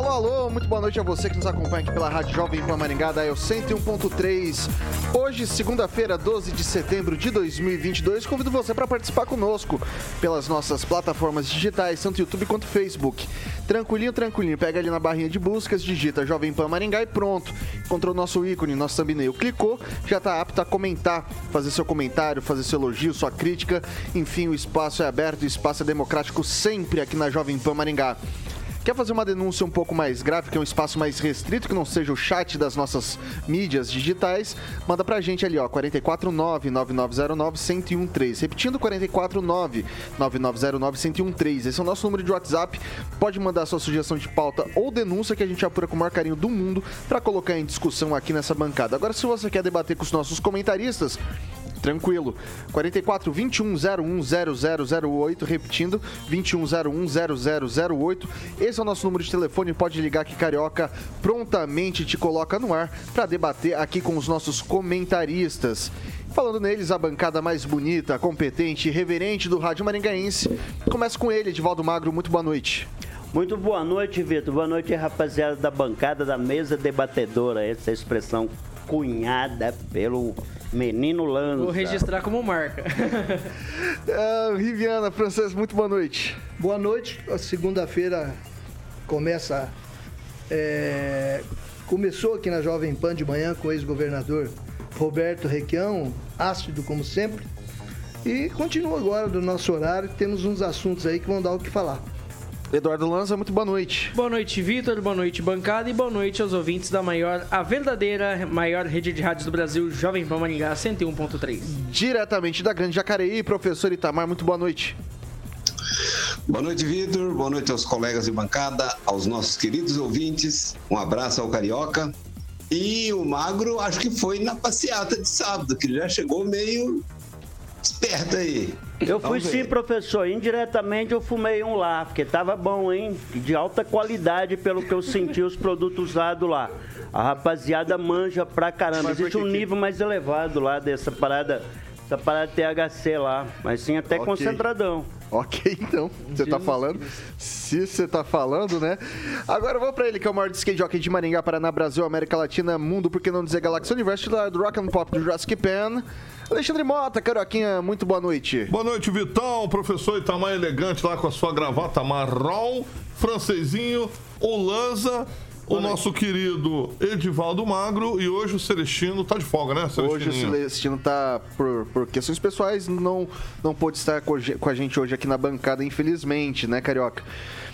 Alô, alô, muito boa noite a você que nos acompanha aqui pela Rádio Jovem Pan Maringá, da 101.3. Hoje, segunda-feira, 12 de setembro de 2022, convido você para participar conosco pelas nossas plataformas digitais, tanto YouTube quanto Facebook. Tranquilinho, tranquilinho, pega ali na barrinha de buscas, digita Jovem Pan Maringá e pronto. Encontrou nosso ícone, nosso thumbnail, clicou, já está apto a comentar, fazer seu comentário, fazer seu elogio, sua crítica. Enfim, o espaço é aberto, o espaço é democrático sempre aqui na Jovem Pan Maringá. Quer fazer uma denúncia um pouco mais grave, que é um espaço mais restrito, que não seja o chat das nossas mídias digitais? Manda pra gente ali, ó, 449-9909-1013. Repetindo, 449-9909-1013. Esse é o nosso número de WhatsApp. Pode mandar sua sugestão de pauta ou denúncia que a gente apura com o maior carinho do mundo para colocar em discussão aqui nessa bancada. Agora, se você quer debater com os nossos comentaristas, Tranquilo. 44 21 01 0008, repetindo, 21 01 0008. Esse é o nosso número de telefone, pode ligar que Carioca prontamente te coloca no ar para debater aqui com os nossos comentaristas. Falando neles, a bancada mais bonita, competente e reverente do Rádio Maringaense. Começa com ele, Edivaldo Magro, muito boa noite. Muito boa noite, Vitor. Boa noite, rapaziada da bancada da mesa debatedora. Essa expressão cunhada pelo Menino Lanza. Vou registrar como marca. uh, Riviana, Francês, muito boa noite. Boa noite. A segunda-feira começa. É, começou aqui na Jovem Pan de manhã com o ex-governador Roberto Requião, ácido como sempre. E continua agora do nosso horário. Temos uns assuntos aí que vão dar o que falar. Eduardo Lanza, muito boa noite. Boa noite, Vitor. Boa noite, bancada. E boa noite aos ouvintes da maior, a verdadeira maior rede de rádios do Brasil, Jovem Pan Maringá 101.3. Diretamente da Grande Jacareí, professor Itamar, muito boa noite. Boa noite, Vitor. Boa noite aos colegas de bancada, aos nossos queridos ouvintes. Um abraço ao Carioca. E o Magro, acho que foi na passeata de sábado, que já chegou meio esperto aí. Eu fui sim, professor. Indiretamente eu fumei um lá, porque tava bom, hein? De alta qualidade, pelo que eu senti, os produtos usados lá. A rapaziada manja pra caramba. Existe um nível mais elevado lá dessa parada, essa parada THC lá. Mas sim, até okay. concentradão. Ok, então, você tá falando. Se você tá falando, né? Agora vou pra ele, que é o maior skate jockey de Maringá, Paraná, Brasil, América Latina, Mundo, por que não dizer Galáxia Universo, do Rock and Pop do Jurassic Pan. Alexandre Mota, Caroquinha, muito boa noite. Boa noite, Vitão, professor Itamar elegante lá com a sua gravata marrom, francesinho, Olanza o nosso querido Edivaldo Magro e hoje o Celestino tá de folga, né? Hoje o Celestino tá, por, por questões pessoais, não, não pôde estar com a gente hoje aqui na bancada, infelizmente, né, Carioca?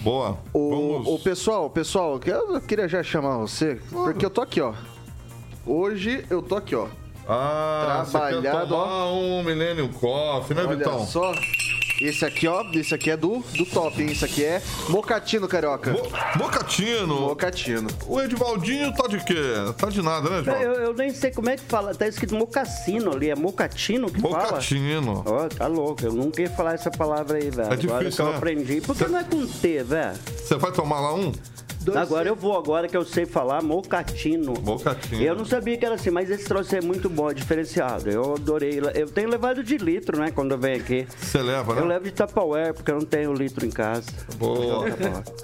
Boa. O, Vamos... o pessoal, pessoal, eu queria já chamar você, porque eu tô aqui, ó. Hoje eu tô aqui, ó. Ah, Trabalhado, você ó. um Millennium Coffee, né, Olha Vitão? só. Esse aqui, ó, esse aqui é do, do top, hein? Esse aqui é mocatino, carioca. Mo mocatino? Mocatino. O Edivaldinho tá de quê? Tá de nada, né, Edvaldo? Eu, eu, nem sei como é que fala. Tá escrito mocassino ali. É mocatino que mocatino. fala? Ó, oh, tá louco. Eu nunca ia falar essa palavra aí, velho. É difícil, Agora que né? eu aprendi. Por que Cê... não é com T, velho? Você vai tomar lá um? Dois agora eu vou, agora que eu sei falar mocatino. Mocatino. Eu não sabia que era assim, mas esse troço é muito bom, é diferenciado. Eu adorei. Eu tenho levado de litro, né, quando eu venho aqui. Você leva, né? Eu levo de Tupperware, porque eu não tenho litro em casa. Boa.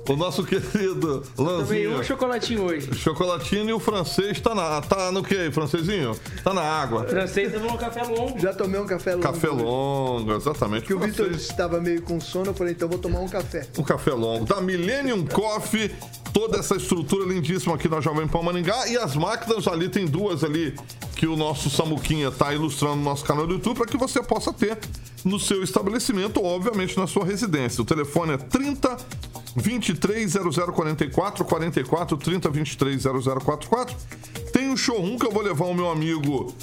o nosso querido Lanzinho. Também um chocolatinho hoje. Chocolatinho e o francês tá, na, tá no que aí, francesinho? Tá na água. O francês tomou um café longo. Já tomei um café longo. Café longo, exatamente. Que o, o Vitor estava meio com sono, eu falei, então vou tomar um café. Um café longo. Da Millennium Coffee toda essa estrutura lindíssima aqui na Jovem Pan Maringá. E as máquinas ali, tem duas ali que o nosso Samuquinha está ilustrando no nosso canal do YouTube para que você possa ter no seu estabelecimento, obviamente na sua residência. O telefone é 30 23 0044 44 30 23 0044. Tem o um showroom que eu vou levar o meu amigo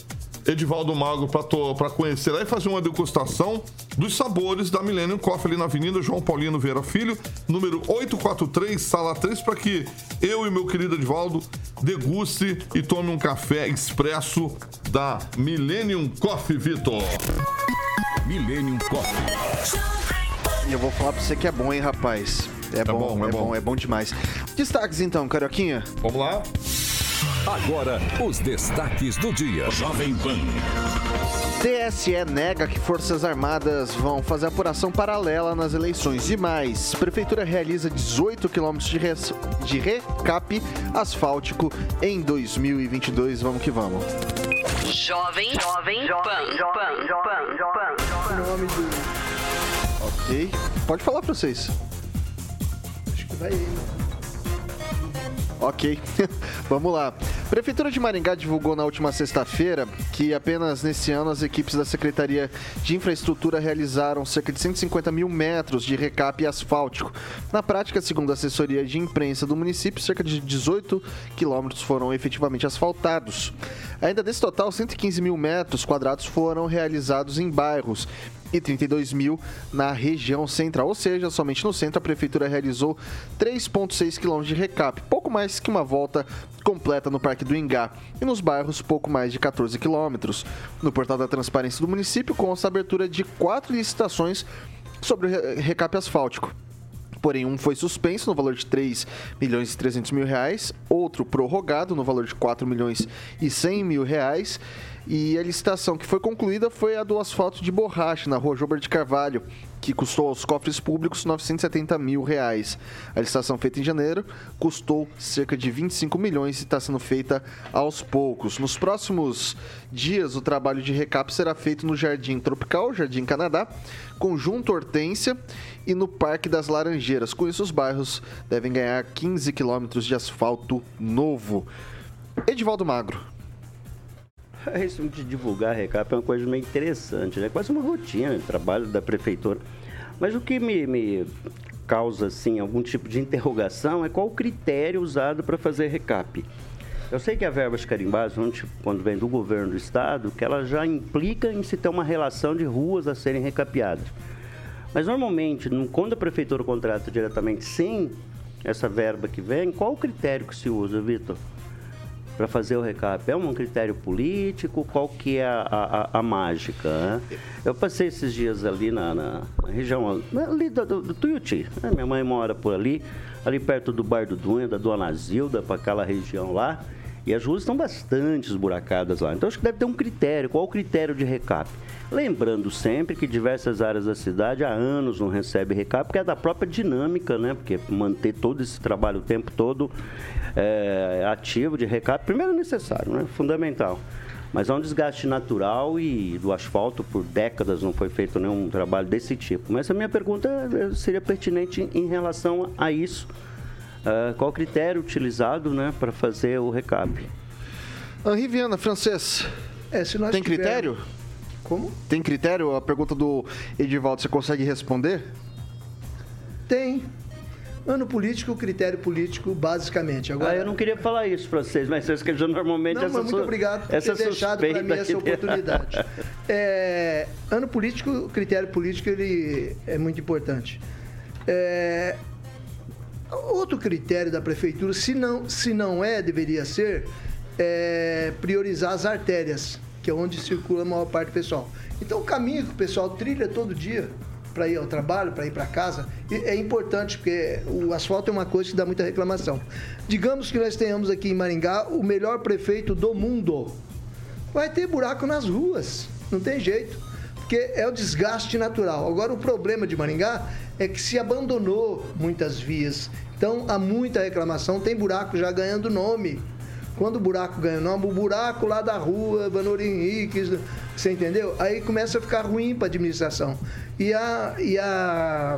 Edivaldo Mago para conhecer lá e fazer uma degustação dos sabores da Millennium Coffee ali na Avenida João Paulino Vieira Filho, número 843, sala 3, para que eu e meu querido Edivaldo deguste e tome um café expresso da Millennium Coffee, Vitor. Millennium Coffee. E eu vou falar pra você que é bom, hein, rapaz. É, bom, bom, é é bom, bom. é bom demais. Destaques então, Carioquinha. Vamos lá? Agora, os destaques do dia. Jovem Pan. TSE nega que Forças Armadas vão fazer apuração paralela nas eleições. E mais, Prefeitura realiza 18 quilômetros de, res- de recap asfáltico em 2022. Vamos que vamos. Jovem, jovem, pan, pan, pan, pan. Nome do. Ok? Pode falar pra vocês. Acho que vai ele. Ok, vamos lá. Prefeitura de Maringá divulgou na última sexta-feira que apenas nesse ano as equipes da Secretaria de Infraestrutura realizaram cerca de 150 mil metros de recap asfáltico. Na prática, segundo a assessoria de imprensa do município, cerca de 18 quilômetros foram efetivamente asfaltados. Ainda desse total, 115 mil metros quadrados foram realizados em bairros e 32 mil na região central. Ou seja, somente no centro a prefeitura realizou 3,6 quilômetros de recap, pouco mais que uma volta completa no Parque do Ingá. E nos bairros, pouco mais de 14 quilômetros. No portal da transparência do município, consta a abertura de quatro licitações sobre o re- recap asfáltico. Porém, um foi suspenso no valor de 3 milhões e 300 mil reais, outro prorrogado no valor de 4 milhões e 100 mil reais. E a licitação que foi concluída foi a do asfalto de borracha na rua Jober de Carvalho, que custou aos cofres públicos 970 mil reais. A licitação feita em janeiro custou cerca de 25 milhões e está sendo feita aos poucos. Nos próximos dias, o trabalho de recap será feito no Jardim Tropical, Jardim Canadá, Conjunto Hortência e no Parque das Laranjeiras. Com isso, os bairros devem ganhar 15 quilômetros de asfalto novo. Edivaldo Magro. Isso de divulgar recap é uma coisa meio interessante, né? Quase uma rotina de trabalho da prefeitura. Mas o que me, me causa, assim, algum tipo de interrogação é qual o critério usado para fazer recap. Eu sei que a verbas carimbadas, onde- quando vem do governo do estado, que ela já implica em se ter uma relação de ruas a serem recapeadas. Mas normalmente, no- quando a prefeitura contrata diretamente sem essa verba que vem, qual o critério que se usa, Vitor? Para fazer o recap? É um critério político? Qual que é a, a- a- mágica? né? Eu passei esses dias ali na, na- região ali do, do, do Tuiuti. né? Minha mãe mora por ali, ali perto do Bar do Dunha, da Dona Zilda, para aquela região lá. E as ruas estão bastante esburacadas lá. Então acho que deve ter um critério. Qual o critério de recap? Lembrando sempre que diversas áreas da cidade há anos não recebem recap, porque é da própria dinâmica, né? Porque manter todo esse trabalho o tempo todo é, ativo de recap, primeiro é necessário, né? Fundamental. Mas há um desgaste natural e do asfalto por décadas não foi feito nenhum trabalho desse tipo. Mas a minha pergunta eh, seria pertinente em relação a isso. Ah, qual o critério utilizado né, para fazer o recap? Henri Viana, francês. É, se nós Tem tivermos- critério? Como? Tem critério? A pergunta do Edivaldo, você consegue responder? Tem. Ano político, critério político, basicamente. Agora, Ah, eu não queria falar isso para vocês, mas vocês que normalmente Não, essa mas muito su- obrigado por essa ter deixado para mim essa oportunidade. É, ano político, critério político ele é muito importante. É, outro critério da prefeitura, se não, se não é, deveria ser, é priorizar as artérias, que é onde circula a maior parte do pessoal. Então, o caminho que o pessoal trilha todo dia para ir ao trabalho, para ir para casa, é importante, porque o asfalto é uma coisa que dá muita reclamação. Digamos que nós tenhamos aqui em Maringá o melhor prefeito do mundo. Vai ter buraco nas ruas, não tem jeito, porque é o desgaste natural. Agora, o problema de Maringá é que se abandonou muitas vias, então há muita reclamação, tem buraco já ganhando nome. Quando o buraco ganha nome, o buraco lá da rua, Vanor Henriques, você entendeu? Aí começa a ficar ruim para a administração. E a, e a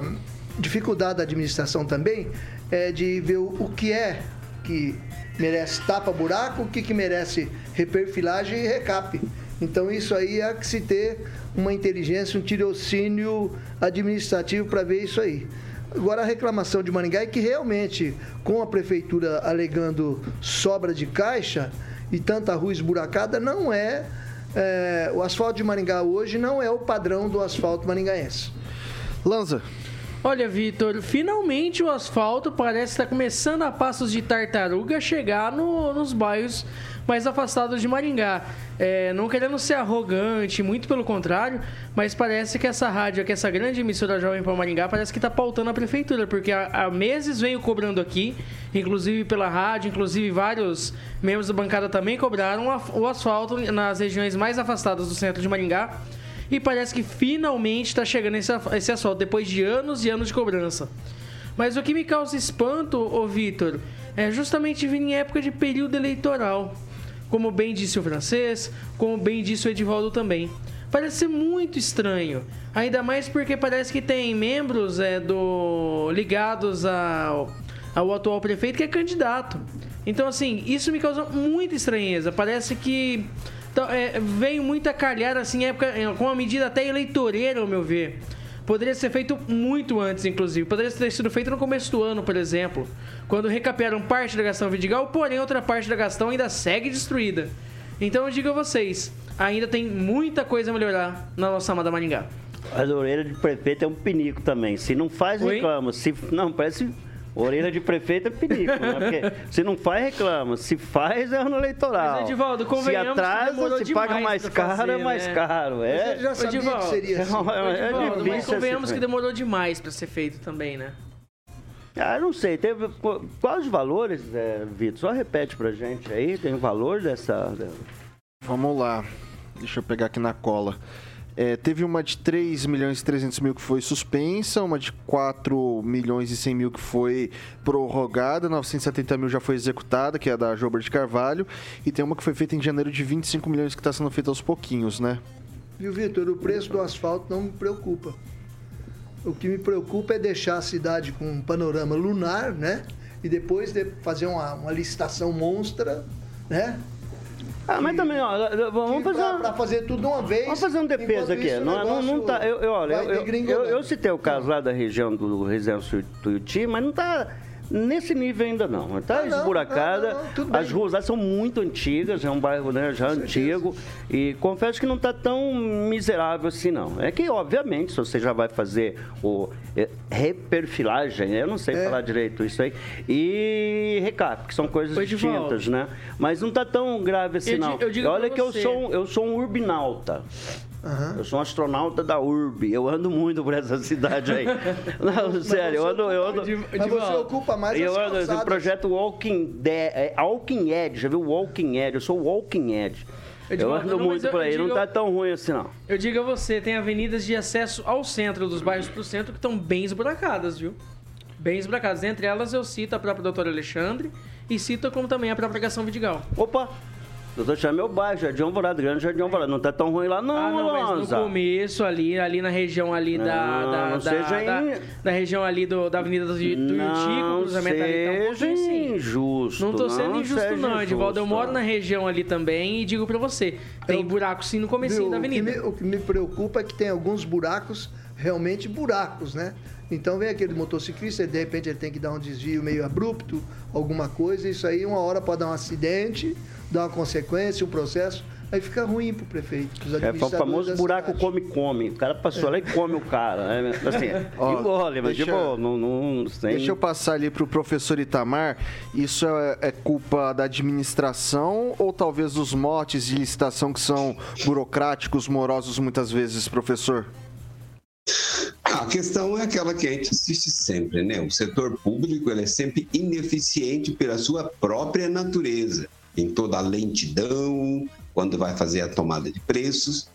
dificuldade da administração também é de ver o, o que é que merece tapa-buraco, o que, que merece reperfilagem e recap. Então isso aí é que se ter uma inteligência, um tirocínio administrativo para ver isso aí. Agora a reclamação de Maringá é que realmente, com a prefeitura alegando sobra de caixa e tanta rua esburacada, não é, é o asfalto de Maringá hoje não é o padrão do asfalto maringaense. Lanza. Olha, Vitor, finalmente o asfalto parece estar começando a passos de tartaruga chegar no, nos bairros mais afastados de Maringá. É, não querendo ser arrogante, muito pelo contrário, mas parece que essa rádio, que essa grande emissora Jovem Pan Maringá, parece que está pautando a prefeitura, porque há, há meses venho cobrando aqui, inclusive pela rádio, inclusive vários membros da bancada também cobraram o asfalto nas regiões mais afastadas do centro de Maringá e parece que finalmente está chegando esse, esse asfalto, depois de anos e anos de cobrança. Mas o que me causa espanto, ô Vitor, é justamente vir em época de período eleitoral. Como bem disse o francês, como bem disse o Edivaldo também. Parece ser muito estranho. Ainda mais porque parece que tem membros é, do ligados ao, ao atual prefeito que é candidato. Então, assim, isso me causa muita estranheza. Parece que então, é, veio muita calhar, assim, época, com uma medida até eleitoreira, ao meu ver. Poderia ser feito muito antes, inclusive. Poderia ter sido feito no começo do ano, por exemplo. Quando recapearam parte da Gastão Vidigal, porém outra parte da Gastão ainda segue destruída. Então eu digo a vocês, ainda tem muita coisa a melhorar na nossa amada Maringá. A orelha de prefeito é um pinico também. Se não faz, reclama. Se, não, parece Orelha de prefeito é perigo, né? Porque se não faz, reclama. Se faz, é ano eleitoral. Mas, Edivaldo, se atrasa, se paga mais caro, fazer, é mais né? caro. É, já sabia Edivaldo, que seria assim. É, é Edivaldo, mas convenhamos que demorou demais para ser feito também, né? Ah, não sei. Teve, quais os valores, é, Vitor? Só repete pra gente aí. Tem o valor dessa... Vamos lá. Deixa eu pegar aqui na cola. É, teve uma de 3 milhões e 300 mil que foi suspensa, uma de 4 milhões e 100 mil que foi prorrogada, 970 mil já foi executada, que é a da Jober de Carvalho, e tem uma que foi feita em janeiro de 25 milhões que está sendo feita aos pouquinhos, né? Viu, Vitor? O preço do asfalto não me preocupa. O que me preocupa é deixar a cidade com um panorama lunar, né? E depois de fazer uma, uma licitação monstra, né? Ah, mas também, ó, vamos fazer. Pra, pra, fazer tudo de uma vez. Vamos fazer um defesa aqui. Não, não, não tá. Eu, eu, olha, eu, eu, eu, citei o caso lá da região do Residência Tuiuti, mas não tá nesse nível ainda não. Está ah, esburacada. Não, não, As ruas lá são muito antigas, é um bairro né, já antigo. E confesso que não está tão miserável assim, não. É que, obviamente, se você já vai fazer o é, reperfilagem, eu não sei é. falar direito isso aí, e recap, que são coisas Foi distintas, né? Mas não está tão grave assim, eu não. Digo, Olha que eu sou, eu sou um urbinauta. Uhum. Eu sou um astronauta da URB. Eu ando muito por essa cidade aí. Não, sério, eu ando, eu ando. Mas você ocupa mais Eu ando no projeto Walking, De, é, Walking Edge, já viu? Walking Edge. Eu sou Walking Edge. Eu, eu ando não, muito por aí, digo, não tá tão ruim assim não. Eu digo a você, tem avenidas de acesso ao centro, dos bairros pro centro, que estão bem esburacadas, viu? Bem esburacadas. Entre elas eu cito a própria doutora Alexandre e cito como também a própria Gação Vidigal. Opa! Doutor Chá é meu bairro, Jardim Alvorada, Grande Jardim Alvorada. Não tá tão ruim lá, não, ah, não mas no começo, ali, ali na região ali não, da, da, não da, seja da, in... da, região ali do, da Avenida do Tuiuti, o cruzamento ali tá um seja injusto. Não tô sendo não injusto, não, Edivaldo. Eu moro na região ali também e digo pra você, tem Eu, buraco sim no comecinho da avenida. O que, me, o que me preocupa é que tem alguns buracos, realmente buracos, né? Então vem aquele motociclista, de repente ele tem que dar um desvio meio abrupto, alguma coisa, isso aí uma hora pode dar um acidente, dar uma consequência, um processo, aí fica ruim pro prefeito. É o famoso buraco come-come. O cara passou é. lá e come o cara. Né? Assim, Ó, engole, mas deixa, tipo, não, não. Deixa eu passar ali pro professor Itamar. Isso é, é, culpa da administração ou talvez dos motes de licitação que são burocráticos, morosos muitas vezes, professor? A questão é aquela que a gente assiste sempre, né? O setor público ele é sempre ineficiente pela sua própria natureza, em toda a lentidão, quando vai fazer a tomada de preços.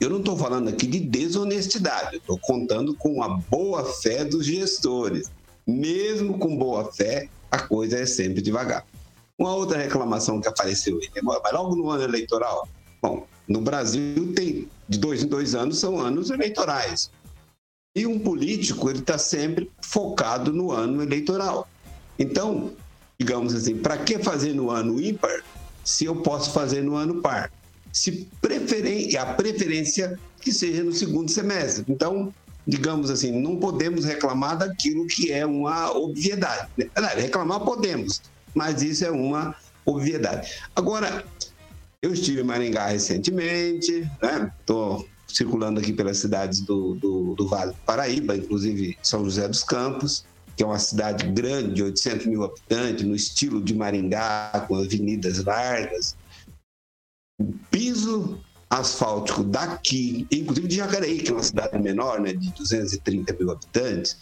Eu não estou falando aqui de desonestidade, estou contando com a boa fé dos gestores. Mesmo com boa fé, a coisa é sempre devagar. Uma outra reclamação que apareceu mas logo no ano eleitoral. Bom, no Brasil tem de dois em dois anos são anos eleitorais. E um político, ele está sempre focado no ano eleitoral. Então, digamos assim, para que fazer no ano ímpar se eu posso fazer no ano par? Se preferen a preferência que seja no segundo semestre. Então, digamos assim, não podemos reclamar daquilo que é uma obviedade. Reclamar podemos, mas isso é uma obviedade. Agora, eu estive em Maringá recentemente, estou né? circulando aqui pelas cidades do, do, do, Vale do Paraíba, inclusive São José dos Campos, que é uma cidade grande, 800 mil habitantes, no estilo de Maringá, com avenidas largas. O piso asfáltico daqui, inclusive de Jacareí, que é uma cidade menor, né, de 230 mil habitantes,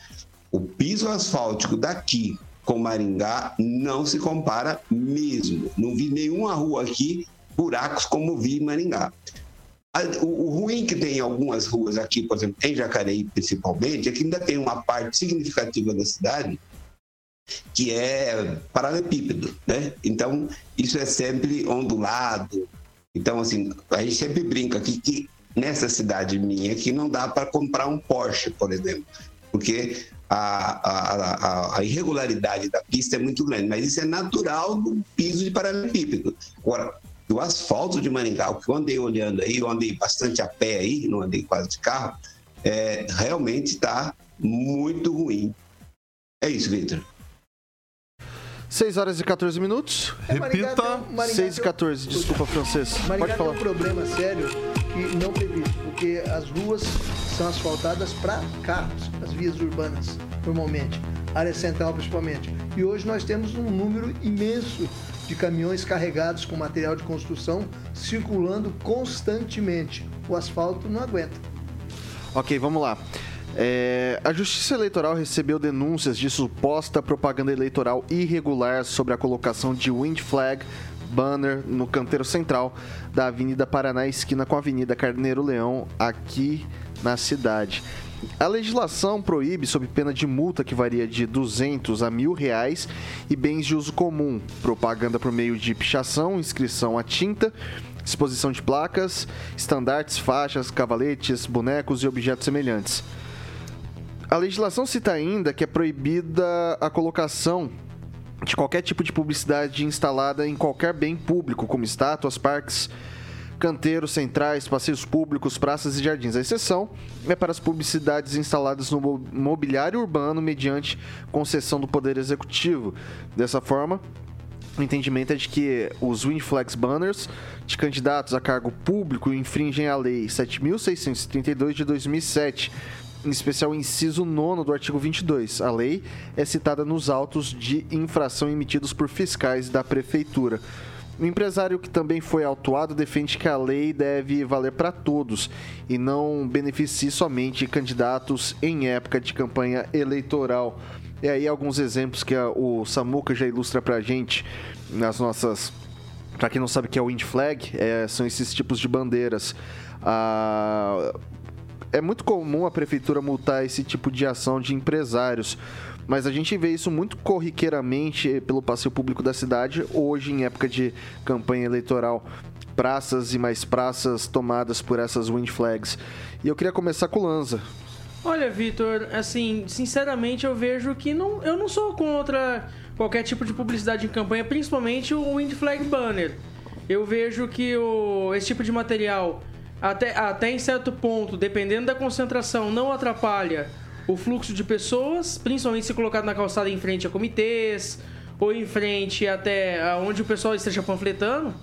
o piso asfáltico daqui com Maringá não se compara mesmo. Não vi nenhuma rua aqui buracos como vi em Maringá. O, ruim que tem em algumas ruas aqui, por exemplo, em Jacareí principalmente, é que ainda tem uma parte significativa da cidade que é paralelepípedo, né? Então, isso é sempre ondulado. Então, assim, a gente sempre brinca aqui que nessa cidade minha aqui não dá para comprar um Porsche, por exemplo, porque a, a, a, irregularidade da pista é muito grande, mas isso é natural do piso de paralelepípedo. Agora, do asfalto de Maringá, o que eu andei olhando aí, eu andei bastante a pé aí, não andei quase de carro, é, realmente está muito ruim. É isso, Victor. 6 horas e 14 minutos. É, Repita. 6 e 14, desculpa, francês. Maringá Pode falar. tem um problema sério que não previsto, porque as ruas são asfaltadas para carros, as vias urbanas, normalmente, área central principalmente. E hoje nós temos um número imenso de caminhões carregados com material de construção circulando constantemente. O asfalto não aguenta. Ok, vamos lá. É, a Justiça Eleitoral recebeu denúncias de suposta propaganda eleitoral irregular sobre a colocação de wind flag banner no canteiro central da Avenida Paraná, esquina com a Avenida Carneiro Leão, aqui na cidade. A legislação proíbe, sob pena de multa que varia de 200 a mil reais, e bens de uso comum, propaganda por meio de pichação, inscrição a tinta, exposição de placas, estandartes, faixas, cavaletes, bonecos e objetos semelhantes. A legislação cita ainda que é proibida a colocação de qualquer tipo de publicidade instalada em qualquer bem público, como estátuas, parques, canteiros centrais, passeios públicos, praças e jardins. A exceção é para as publicidades instaladas no mobiliário urbano mediante concessão do Poder Executivo. Dessa forma, o entendimento é de que os Winflex banners de candidatos a cargo público infringem a Lei 7.632 de 2007, em especial o inciso 9 do artigo 22. A lei é citada nos autos de infração emitidos por fiscais da Prefeitura. O empresário que também foi autuado defende que a lei deve valer para todos e não beneficie somente candidatos em época de campanha eleitoral. E aí alguns exemplos que o Samuca já ilustra para a gente nas nossas... Para quem não sabe o que é o Wind Flag, é, são esses tipos de bandeiras. Ah, é muito comum a prefeitura multar esse tipo de ação de empresários mas a gente vê isso muito corriqueiramente pelo passeio público da cidade, hoje em época de campanha eleitoral. Praças e mais praças tomadas por essas wind flags. E eu queria começar com o Lanza. Olha, Vitor, assim, sinceramente eu vejo que não, eu não sou contra qualquer tipo de publicidade em campanha, principalmente o wind flag banner. Eu vejo que o, esse tipo de material, até, até em certo ponto, dependendo da concentração, não atrapalha o fluxo de pessoas, principalmente se colocado na calçada em frente a comitês ou em frente até onde o pessoal esteja panfletando.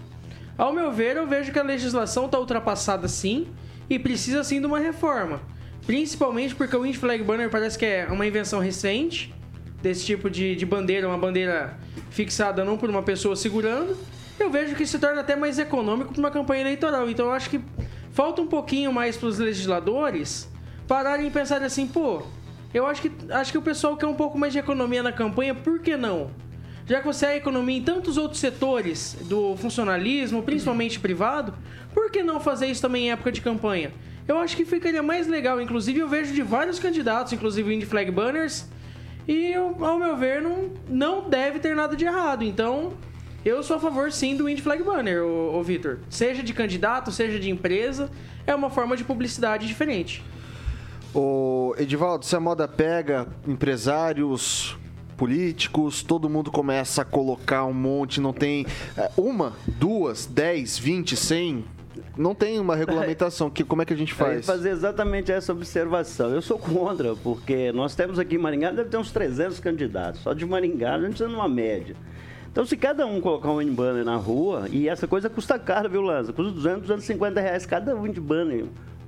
Ao meu ver, eu vejo que a legislação está ultrapassada sim e precisa sim de uma reforma. Principalmente porque o Wind Flag Banner parece que é uma invenção recente desse tipo de, de bandeira, uma bandeira fixada não por uma pessoa segurando. Eu vejo que se torna até mais econômico para uma campanha eleitoral. Então eu acho que falta um pouquinho mais para os legisladores pararem e pensarem assim, pô, eu acho que, acho que o pessoal quer um pouco mais de economia na campanha, por que não? Já que você é economia em tantos outros setores do funcionalismo, principalmente privado, por que não fazer isso também em época de campanha? Eu acho que ficaria mais legal. Inclusive, eu vejo de vários candidatos, inclusive Indie Flag Banners, e ao meu ver, não, não deve ter nada de errado. Então, eu sou a favor sim do Indie Flag Banner, ô, ô Vitor. Seja de candidato, seja de empresa, é uma forma de publicidade diferente. O Edivaldo, se a moda pega, empresários políticos, todo mundo começa a colocar um monte, não tem é, uma, duas, dez, vinte, cem. Não tem uma regulamentação. Que, como é que a gente Eu faz? fazer exatamente essa observação. Eu sou contra, porque nós temos aqui em Maringá, deve ter uns 300 candidatos. Só de Maringá, a gente precisa numa média. Então, se cada um colocar um banner na rua, e essa coisa custa caro, viu, Lanza? Custa 200, 250 reais cada um de banner,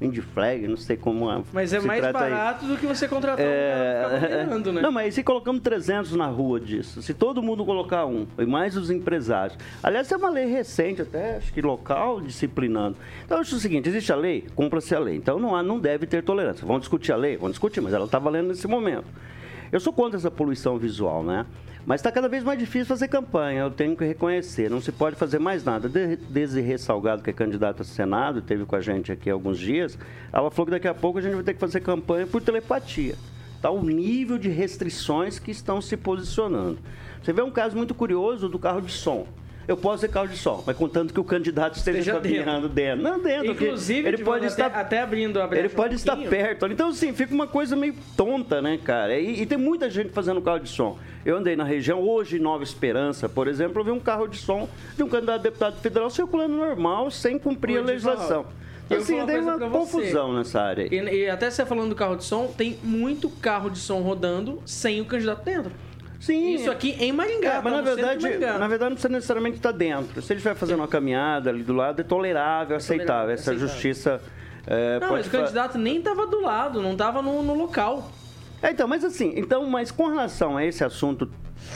de flag, não sei como é- Mas é mais trata aí. barato do que você contratar um cara né? Não, mas e se colocamos 300 na rua disso? Se todo mundo colocar um, e mais os empresários. Aliás, é uma lei recente, até acho que local, disciplinando. Então, eu acho o seguinte: existe a lei, cumpra-se a lei. Então, não, há, não deve ter tolerância. Vamos discutir a lei? Vamos discutir, mas ela está valendo nesse momento. Eu sou contra essa poluição visual, né? Mas está cada vez mais difícil fazer campanha, eu tenho que reconhecer. Não se pode fazer mais nada. De- Desirê Salgado, que é candidata a Senado, esteve com a gente aqui há alguns dias, ela falou que daqui a pouco a gente vai ter que fazer campanha por telepatia. Está o nível de restrições que estão se posicionando. Você vê um caso muito curioso do carro de som. Eu posso ter carro de som, mas contanto que o candidato esteja Esteja caminhando dentro. Não dentro, Inclusive, ele pode até- estar até abrindo a ele pode um estar perto. Então, assim, fica uma coisa meio tonta, né, cara? E, e tem muita gente fazendo carro de som. Eu andei na região, hoje, em Nova Esperança, por exemplo, eu vi um carro de som de um candidato a deputado federal circulando normal, sem cumprir a legislação. Então, eu assim, tem uma confusão nessa área aí. E, e até você falando do carro de som, tem muito carro de som rodando sem o candidato dentro. Sim, Isso aqui em Maringá. É, mas na tá de verdade, Maringá. na verdade não precisa necessariamente estar dentro. Se ele estiver fazendo uma caminhada ali do lado, é tolerável, aceitável. Essa aceitável. justiça é, Não, mas o candidato nem estava do lado, não estava no, no local. É, então, mas assim, então, mas com relação a esse assunto,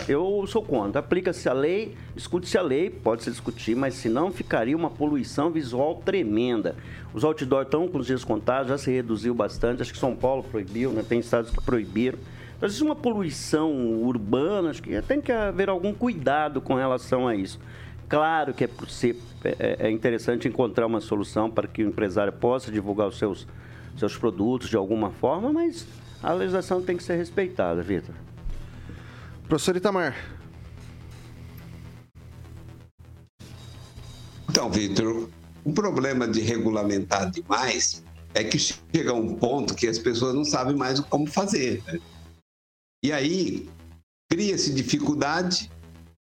eu sou contra. Aplica-se a lei, discute-se a lei, pode se discutir, mas senão ficaria uma poluição visual tremenda. Os outdoors estão com os dias contados, já se reduziu bastante. Acho que São Paulo proibiu, né? Tem estados que proibiram. Existe uma poluição urbana, acho que tem que haver algum cuidado com relação a isso. Claro que é, possi- é- é interessante encontrar uma solução para que o empresário possa divulgar os seus, seus produtos de alguma forma, mas a legislação tem que ser respeitada, Vitor. Professor Itamar. Então, Vitor, o problema de regulamentar demais é que chega a um ponto que as pessoas não sabem mais como fazer. né? E aí cria-se dificuldade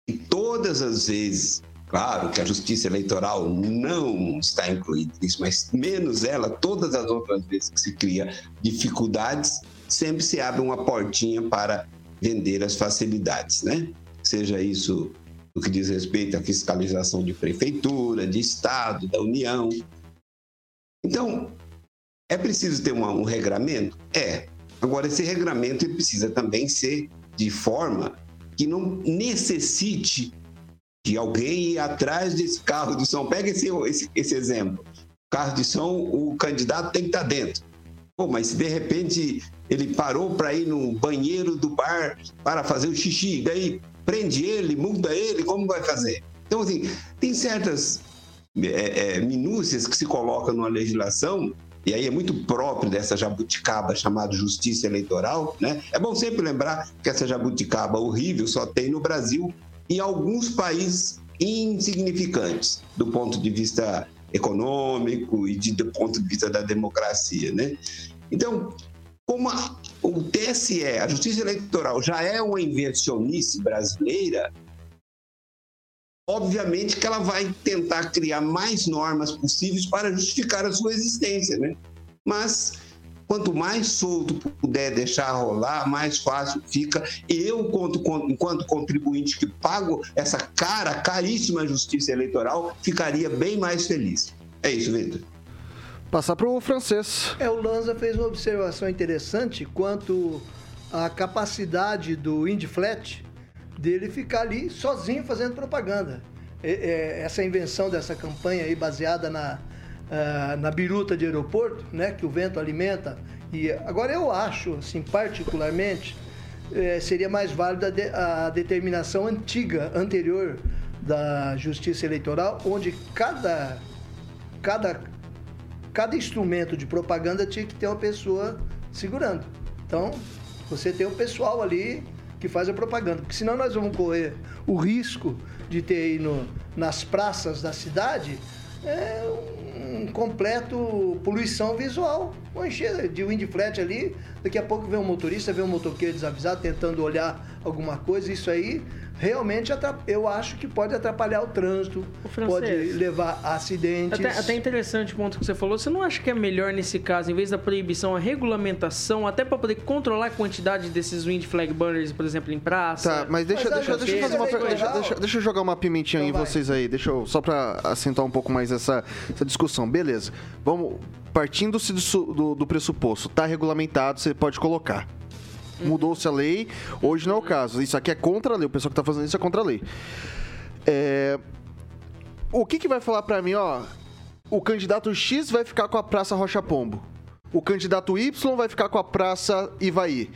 e todas as vezes, claro que a justiça eleitoral não está incluída nisso, mas menos ela, todas as outras vezes que se cria dificuldades, sempre se abre uma portinha para vender as facilidades, né? Seja isso no que diz respeito à fiscalização de prefeitura, de Estado, da União. Então, é preciso ter uma- um regramento? É. Agora, esse regramento precisa também ser de forma que não necessite de alguém ir atrás desse carro de som. Pega esse, esse, esse exemplo. Carro de som, o candidato tem que estar dentro. Pô, mas se de repente ele parou para ir no banheiro do bar para fazer o xixi, daí prende ele, multa ele, como vai fazer? Então, assim, tem certas é, é, minúcias que se colocam numa legislação, e aí é muito próprio dessa jabuticaba chamada justiça eleitoral, né? É bom sempre lembrar que essa jabuticaba horrível só tem no Brasil e alguns países insignificantes do ponto de vista econômico e de, do ponto de vista da democracia, né? Então, como a- o TSE, a Justiça Eleitoral, já é uma invencionice brasileira, obviamente que ela vai tentar criar mais normas possíveis para justificar a sua existência, né? Mas quanto mais solto puder deixar rolar, mais fácil fica. Eu, quanto- enquanto contribuinte que pago essa cara, caríssima justiça eleitoral, ficaria bem mais feliz. É isso, Vitor. Passar pro francês. É, o Lanza fez uma observação interessante quanto à capacidade do Indy Flat dele ficar ali sozinho fazendo propaganda. É, é, essa invenção dessa campanha aí baseada na, ah, na biruta de aeroporto, né, que o vento alimenta. E agora eu acho, assim, particularmente, eh, seria mais válida a determinação antiga, anterior da Justiça Eleitoral, onde cada cada cada instrumento de propaganda tinha que ter uma pessoa segurando. Então, você tem o pessoal ali que faz a propaganda, porque senão nós vamos correr o risco de ter aí no, nas praças da cidade é um completo poluição visual. Uma enchida de wind flat ali, daqui a pouco vem um motorista, vem um motoqueiro desavisado tentando olhar alguma coisa, isso aí realmente eu acho que pode atrapalhar o trânsito, francês. pode levar a acidentes. Até, até interessante o ponto que você falou. Você não acha que é melhor nesse caso, em vez da proibição, a regulamentação, até para poder controlar a quantidade desses wind flag burners, por exemplo, em praça? Tá, mas deixa, Mas deixa, deixa eu fazer uma pergunta. Deixa, deixa- deixa eu jogar uma pimentinha Então em vai. vocês aí. Deixa eu, só pra assentar um pouco mais essa, essa discussão. Beleza. Vamos. Partindo-se do, do- do pressuposto, tá regulamentado, você pode colocar. Mudou-se a lei, hoje não é o caso. Isso aqui é contra a lei. O pessoal que tá fazendo isso é contra a lei. É, O que, que vai falar pra mim, ó? O candidato X vai ficar com a Praça Rocha Pombo. O candidato Y vai ficar com a Praça Ivaí.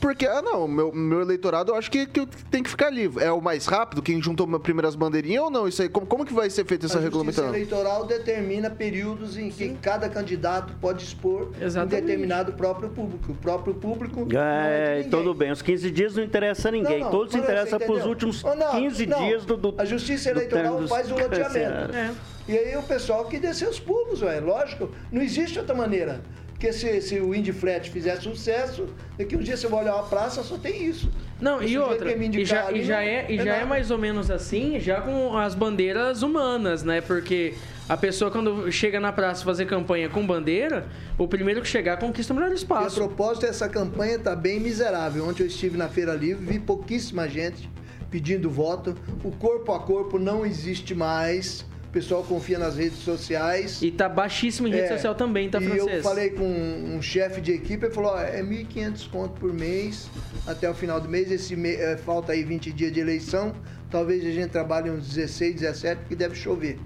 Porque, ah, não, meu, meu eleitorado eu acho que, que tem que ficar livre. É o mais rápido, quem juntou uma primeiras bandeirinhas ou não? Isso aí, como, como que vai ser feita essa a justiça regulamentação? eleitoral determina períodos em que cada candidato pode expor Exatamente. um determinado próprio público. O próprio público não é É, de tudo bem. Os 15 dias não interessa a ninguém. Não, não, Todos interessam para os últimos Oh, não, 15 não. dias do, do A justiça do eleitoral dos- faz o loteamento. É. E aí o pessoal que dê seus pulos, ué, lógico. Não existe outra maneira. Porque se, se o Indy Flat fizer sucesso, daqui um dia você vai olhar uma praça, só tem isso. Não, O e outra, me e já, ali, e já é, e já é mais ou menos assim, já com as bandeiras humanas, né? Porque a pessoa quando chega na praça fazer campanha com bandeira, o primeiro que chegar conquista o melhor E a espaço. propósito, essa campanha está bem miserável. Ontem eu estive na Feira Livre, vi pouquíssima gente pedindo voto. O corpo a corpo não existe mais. O pessoal confia nas redes sociais. E tá baixíssimo em rede É, social também, tá, e francês? eu falei com um chefe de equipe, ele falou, ó, é 1.500 conto por mês até o final do mês. Esse me- eh, falta aí 20 dias de eleição. Talvez a gente trabalhe uns 16, 17, porque deve chover.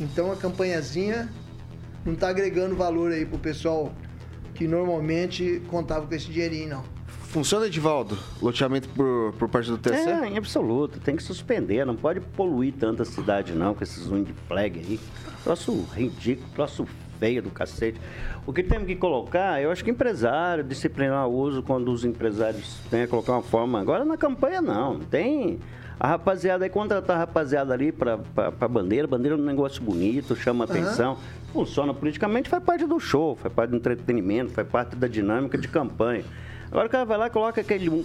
Então a campanhazinha não está agregando valor aí pro pessoal que normalmente contava com esse dinheirinho, não. Funciona, Edivaldo? Loteamento por, por parte do TSE? É, em absoluto. Tem que suspender. Não pode poluir tanta cidade, não, com esses wind flag aí. Troço ridículo, troço feio do cacete. O que temos que colocar, eu acho que empresário, disciplinar o uso quando os empresários têm que colocar uma forma. Agora na campanha não. Tem. A rapaziada aí, contratar a rapaziada ali pra bandeira. Bandeira é um negócio bonito, chama atenção. Funciona politicamente, faz parte do show, faz parte do entretenimento, faz parte da dinâmica de campanha. Agora o cara vai lá e coloca aquele.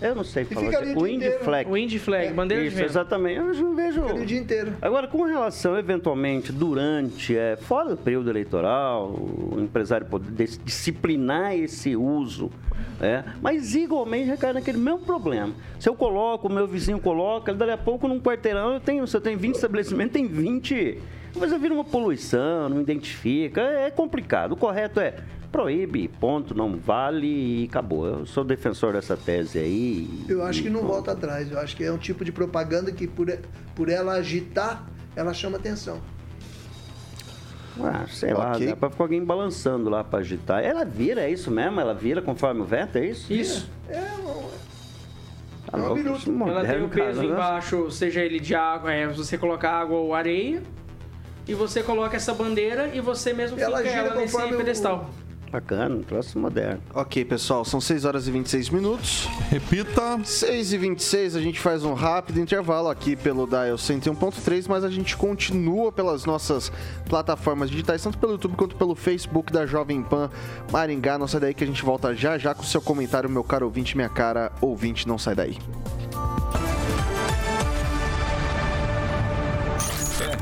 Eu não sei falar. ali o Indy. Flag. O Indy Flag, bandeira de Isso, vento. exatamente. Eu não vejo. Fica o dia inteiro. Agora, com relação, eventualmente, durante, é, fora do período eleitoral, o empresário poder dis- disciplinar esse uso, é, mas igualmente recai naquele mesmo problema. Se eu coloco, o meu vizinho coloca, dali a pouco num quarteirão eu tenho, se eu tenho 20 estabelecimentos, tem 20. Mas eu vira uma poluição, não identifica, é complicado. O correto é proíbe, ponto, não vale e acabou. Eu sou defensor dessa tese aí. Eu acho que não volta atrás. Eu acho que é um tipo de propaganda que, por, por ela agitar, ela chama atenção. Ah, sei lá, dá pra ficar alguém balançando lá pra agitar. Ela vira, é isso mesmo? Ela vira conforme o vento, é isso? Isso. É, um- Tá é um louco, é Ela tem o peso cara. embaixo, seja ele de água, é, você colocar água ou areia, e você coloca essa bandeira e você mesmo Ela fica gira ela nesse o- pedestal. Bacana, um troço moderno. Ok, pessoal, são 6 horas e 26 minutos. Repita. 6 e 26 a gente faz um rápido intervalo aqui pelo Dial 101.3, mas a gente continua pelas nossas plataformas digitais, tanto pelo YouTube quanto pelo Facebook da Jovem Pan Maringá. Não sai daí que a gente volta já já com o seu comentário, meu caro ouvinte, minha cara ouvinte, não sai daí.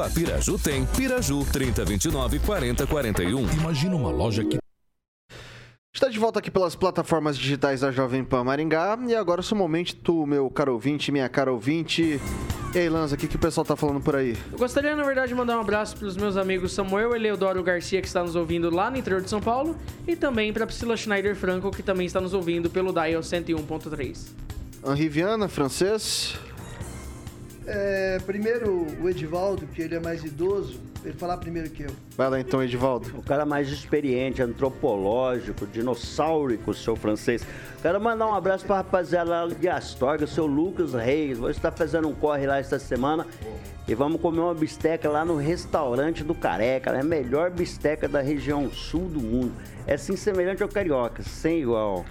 a Piraju tem. Piraju 3029 4041. Imagina uma loja que Está de volta aqui pelas plataformas digitais da Jovem Pan Maringá. E agora é o seu momento, meu caro ouvinte, minha cara ouvinte. E aí, Lanza, o que, que o pessoal tá falando por aí? Eu gostaria, na verdade, de mandar um abraço para os meus amigos Samuel Eleodoro Garcia, que está nos ouvindo lá no interior de São Paulo, e também para Priscila Schneider Franco, que também está nos ouvindo pelo Dial 101.3. Henri Viana, francês. É, primeiro, o Edivaldo, que ele é mais idoso, ele falar primeiro que eu. Vai lá então, Edivaldo. O cara mais experiente, antropológico, dinossaurico, seu francês. Quero mandar um abraço pra rapaziada lá de Astorga, seu Lucas Reis. Você está fazendo um corre lá esta semana. E vamos comer uma bisteca lá no restaurante do Careca. É a melhor bisteca da região sul do mundo. É assim semelhante ao carioca, sem igual.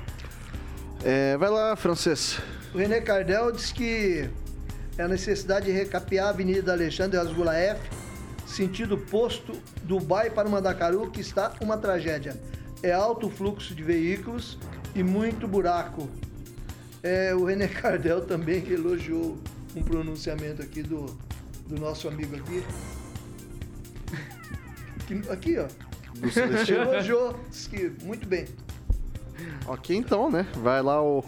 É, vai lá, francês. O René Cardel diz que é a necessidade de recapear a Avenida Alexandre Rasgulaef, sentido posto Dubai para Mandacaru, que está uma tragédia. É alto fluxo de veículos e muito buraco. É, o René Cardel também elogiou um pronunciamento aqui do, do nosso amigo aqui. Aqui, aqui ó. Elogiou, disse que muito bem. Ok, então, né? Vai lá, o,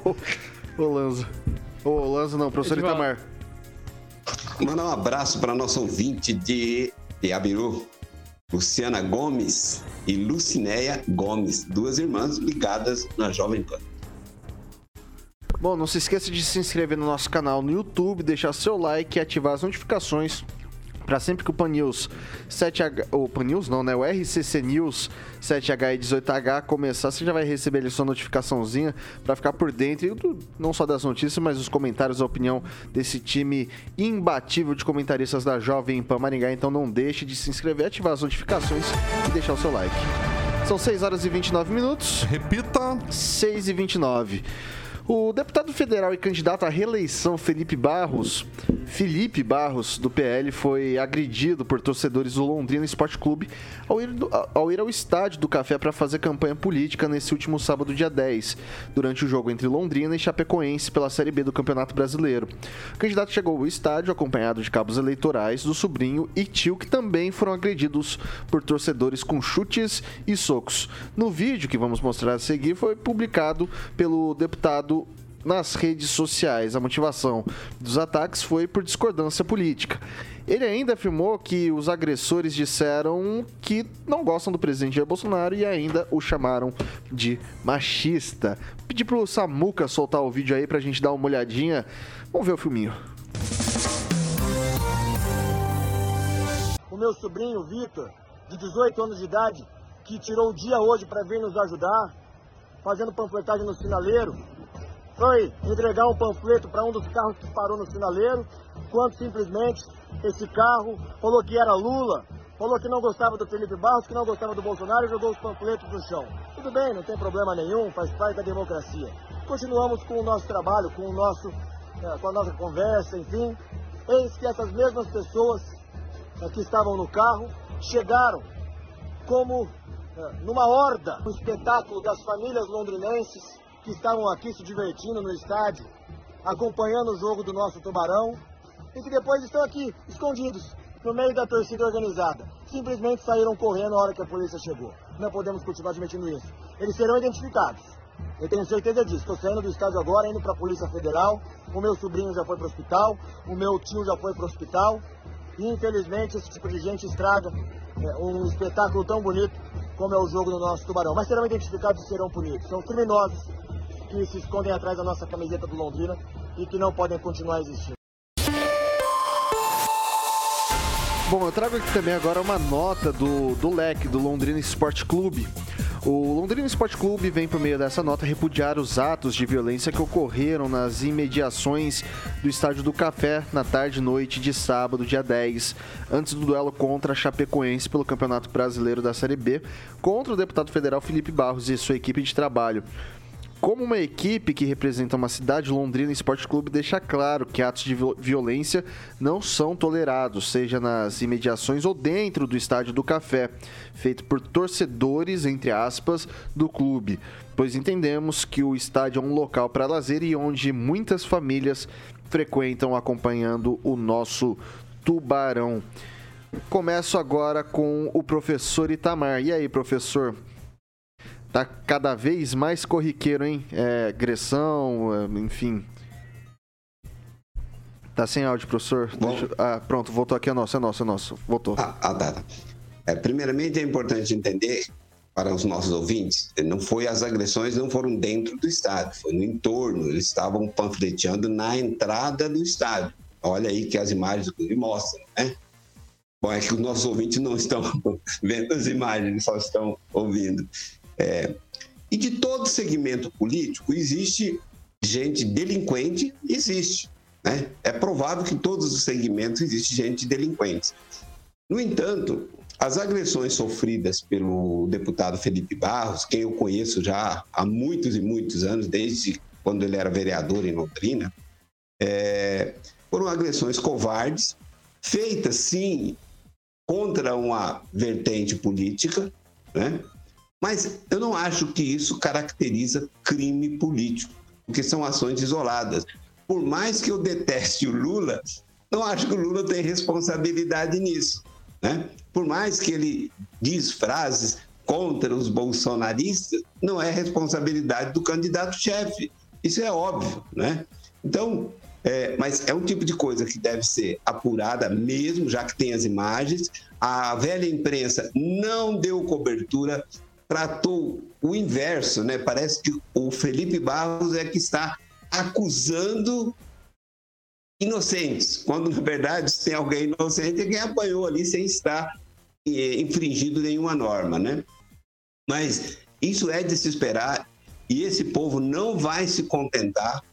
o Lanza. Ô, Lanza não, professor Edivaldo. Itamar. Mandar um abraço para nosso ouvinte de, de Abiru, Luciana Gomes e Lucinéia Gomes, duas irmãs ligadas na Jovem Pan. Bom, não se esqueça de se inscrever no nosso canal no YouTube, deixar seu like e ativar as notificações para sempre que o Pan News 7H, o Pan News não, né? O RCC News 7H e 18H começar, você já vai receber ali sua notificaçãozinha para ficar por dentro, do- não só das notícias, mas dos comentários, a opinião desse time imbatível de comentaristas da Jovem Pan Maringá. Então não deixe de se inscrever, ativar as notificações e deixar o seu like. São 6 horas e 29 minutos. Repita. 6 e 29. O deputado federal e candidato à reeleição Felipe Barros, Felipe Barros, do PL, foi agredido por torcedores do Londrina Esporte Clube ao ir, do- ao ir ao estádio do Café para fazer campanha política nesse último sábado, dia 10, durante o jogo entre Londrina e Chapecoense pela Série B do Campeonato Brasileiro. O candidato chegou ao estádio acompanhado de cabos eleitorais do sobrinho e tio, que também foram agredidos por torcedores com chutes e socos. No vídeo que vamos mostrar a seguir foi publicado pelo deputado nas redes sociais. A motivação dos ataques foi por discordância política. Ele ainda afirmou que os agressores disseram que não gostam do presidente Jair Bolsonaro e ainda o chamaram de machista. Pedi pro Samuca soltar o vídeo aí pra gente dar uma olhadinha. Vamos ver o filminho. o meu sobrinho Vitor, de 18 anos de idade, que tirou o dia hoje para vir nos ajudar, fazendo panfletagem no sinaleiro, foi entregar um panfleto para um dos carros que parou no sinaleiro, quando simplesmente esse carro falou que era Lula, falou que não gostava do Felipe Barros, que não gostava do Bolsonaro e jogou os panfletos no chão. Tudo bem, não tem problema nenhum, faz parte da democracia. Continuamos com o nosso trabalho, com, o nosso, eh, com a nossa conversa, enfim. Eis que essas mesmas pessoas eh, que estavam no carro chegaram como eh, numa horda, um espetáculo das famílias londrinenses que estavam aqui se divertindo no estádio, acompanhando o jogo do nosso Tubarão e que depois estão aqui escondidos no meio da torcida organizada. Simplesmente saíram correndo na hora que a polícia chegou. Não podemos continuar admitindo isso. Eles serão identificados. Eu tenho certeza disso. Estou saindo do estádio agora, indo para a Polícia Federal. O meu sobrinho já foi para o hospital. O meu tio já foi para o hospital. E infelizmente esse tipo de gente estraga é, um espetáculo tão bonito como é o jogo do nosso Tubarão. Mas serão identificados e serão punidos. São criminosos que se escondem atrás da nossa camiseta do Londrina e que não podem continuar existindo. Bom, eu trago aqui também agora uma nota do, do LEC, do Londrina Esporte Clube. O Londrina Esporte Clube vem por meio dessa nota repudiar os atos de violência que ocorreram nas imediações do Estádio do Café na tarde e noite de sábado, dia 10, antes do duelo contra a Chapecoense pelo Campeonato Brasileiro da Série B, contra o deputado federal Felipe Barros e sua equipe de trabalho. Como uma equipe que representa uma cidade, Londrina Esporte Clube deixa claro que atos de viol- violência não são tolerados, seja nas imediações ou dentro do estádio do Café, feito por torcedores, entre aspas, do clube, pois entendemos que o estádio é um local para lazer e onde muitas famílias frequentam acompanhando o nosso Tubarão. Começo agora com o professor Itamar. E aí, professor? Tá cada vez mais corriqueiro, hein? É, agressão, é, enfim. Tá sem áudio, professor. Deixa- Ah, pronto, voltou aqui, é nosso, é nosso, é nosso. Voltou. Ah, ah, tá, tá. É, primeiramente é importante entender para os nossos ouvintes, não foi as agressões não foram dentro do estádio, foi no entorno. Eles estavam panfleteando na entrada do estádio. Olha aí que as imagens inclusive, mostram, né? Bom, é que os nossos ouvintes não estão vendo as imagens, só estão ouvindo. É, e de todo segmento político existe gente delinquente, existe. Né? É provável que em todos os segmentos existe gente delinquente. No entanto, as agressões sofridas pelo deputado Felipe Barros, quem eu conheço já há muitos e muitos anos, desde quando ele era vereador em Londrina, é, foram agressões covardes, feitas sim contra uma vertente política, né? Mas eu não acho que isso caracteriza crime político, porque são ações isoladas. Por mais que eu deteste o Lula, não acho que o Lula tem responsabilidade nisso. Né? Por mais que ele diz frases contra os bolsonaristas, não é responsabilidade do candidato-chefe. Isso é óbvio, né? Então, é, mas é um tipo de coisa que deve ser apurada mesmo, já que tem as imagens. A velha imprensa não deu cobertura, tratou o inverso, né? Parece que o Felipe Barros é que está acusando inocentes, quando na verdade se tem alguém inocente é quem apanhou ali sem estar eh, infringindo nenhuma norma, né? Mas isso é de se esperar e esse povo não vai se contentar,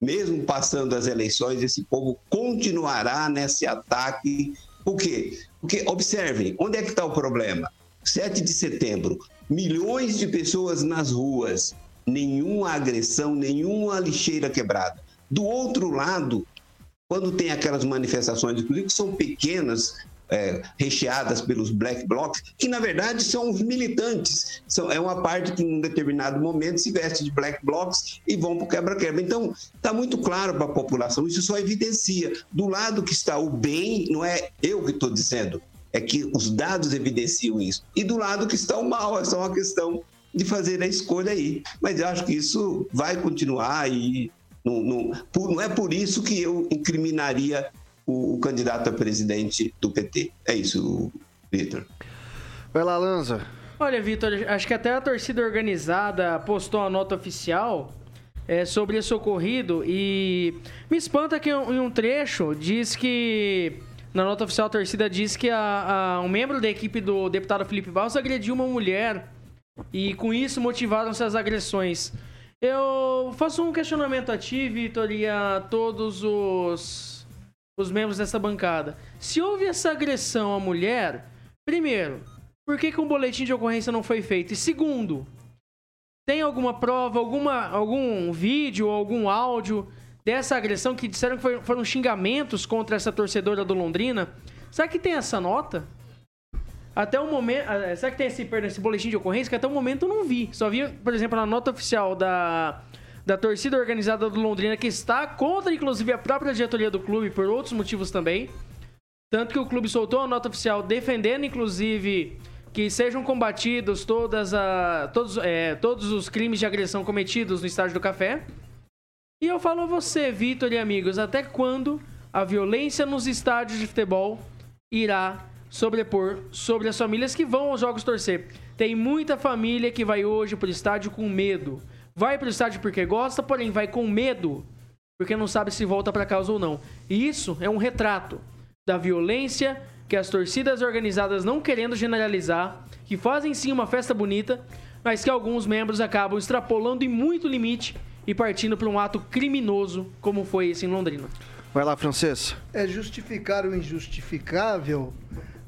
mesmo passando as eleições, esse povo continuará nesse ataque. Por quê? Porque, observem, onde é que está o problema? 7 de setembro, milhões de pessoas nas ruas, nenhuma agressão, nenhuma lixeira quebrada. Do outro lado, quando tem aquelas manifestações, inclusive que são pequenas, é, recheadas pelos black blocs, que na verdade são os militantes. São, é uma parte que, em um determinado momento, se veste de black blocs e vão para o quebra-quebra. Então, está muito claro para a população, isso só evidencia. Do lado que está o bem, não é eu que estou dizendo, é que os dados evidenciam isso. E do lado que está o mal, é só uma questão de fazer a escolha aí. Mas eu acho que isso vai continuar e não, não, por, não é por isso que eu incriminaria o, o candidato a presidente do PT. É isso, Vitor. Vai lá, Lanza. Olha, Vitor, acho que até a torcida organizada postou a nota oficial é, sobre esse ocorrido e me espanta que em um trecho diz que na nota oficial a torcida diz que a, a, um membro da equipe do deputado Felipe Barros agrediu uma mulher e com isso motivaram-se as agressões. Eu faço um questionamento a ti, Vitor, e a todos os, os membros dessa bancada. Se houve essa agressão à mulher, primeiro, por que, que um boletim de ocorrência não foi feito? E segundo, tem alguma prova, alguma, algum vídeo, algum áudio dessa agressão que disseram que foram xingamentos contra essa torcedora do Londrina? Será que tem essa nota? Até o momento. Ah, será que tem esse, perdão, esse boletim de ocorrência? Que até o momento eu não vi. Só vi, por exemplo, na nota oficial da, da torcida organizada do Londrina, que está contra, inclusive, a própria diretoria do clube, por outros motivos também. Tanto que o clube soltou a nota oficial defendendo, inclusive, que sejam combatidos todas a, todos, é, todos os crimes de agressão cometidos no estádio do café. E eu falo a você, Vitor e amigos, até quando a violência nos estádios de futebol irá sobrepor sobre as famílias que vão aos jogos torcer. Tem muita família que vai hoje pro estádio com medo. Vai pro estádio porque gosta, porém vai com medo, porque não sabe se volta para casa ou não. E isso é um retrato da violência que as torcidas organizadas não querendo generalizar, que fazem sim uma festa bonita, mas que alguns membros acabam extrapolando em muito limite e partindo para um ato criminoso, como foi esse em Londrina. Vai lá, Francês. É justificar o injustificável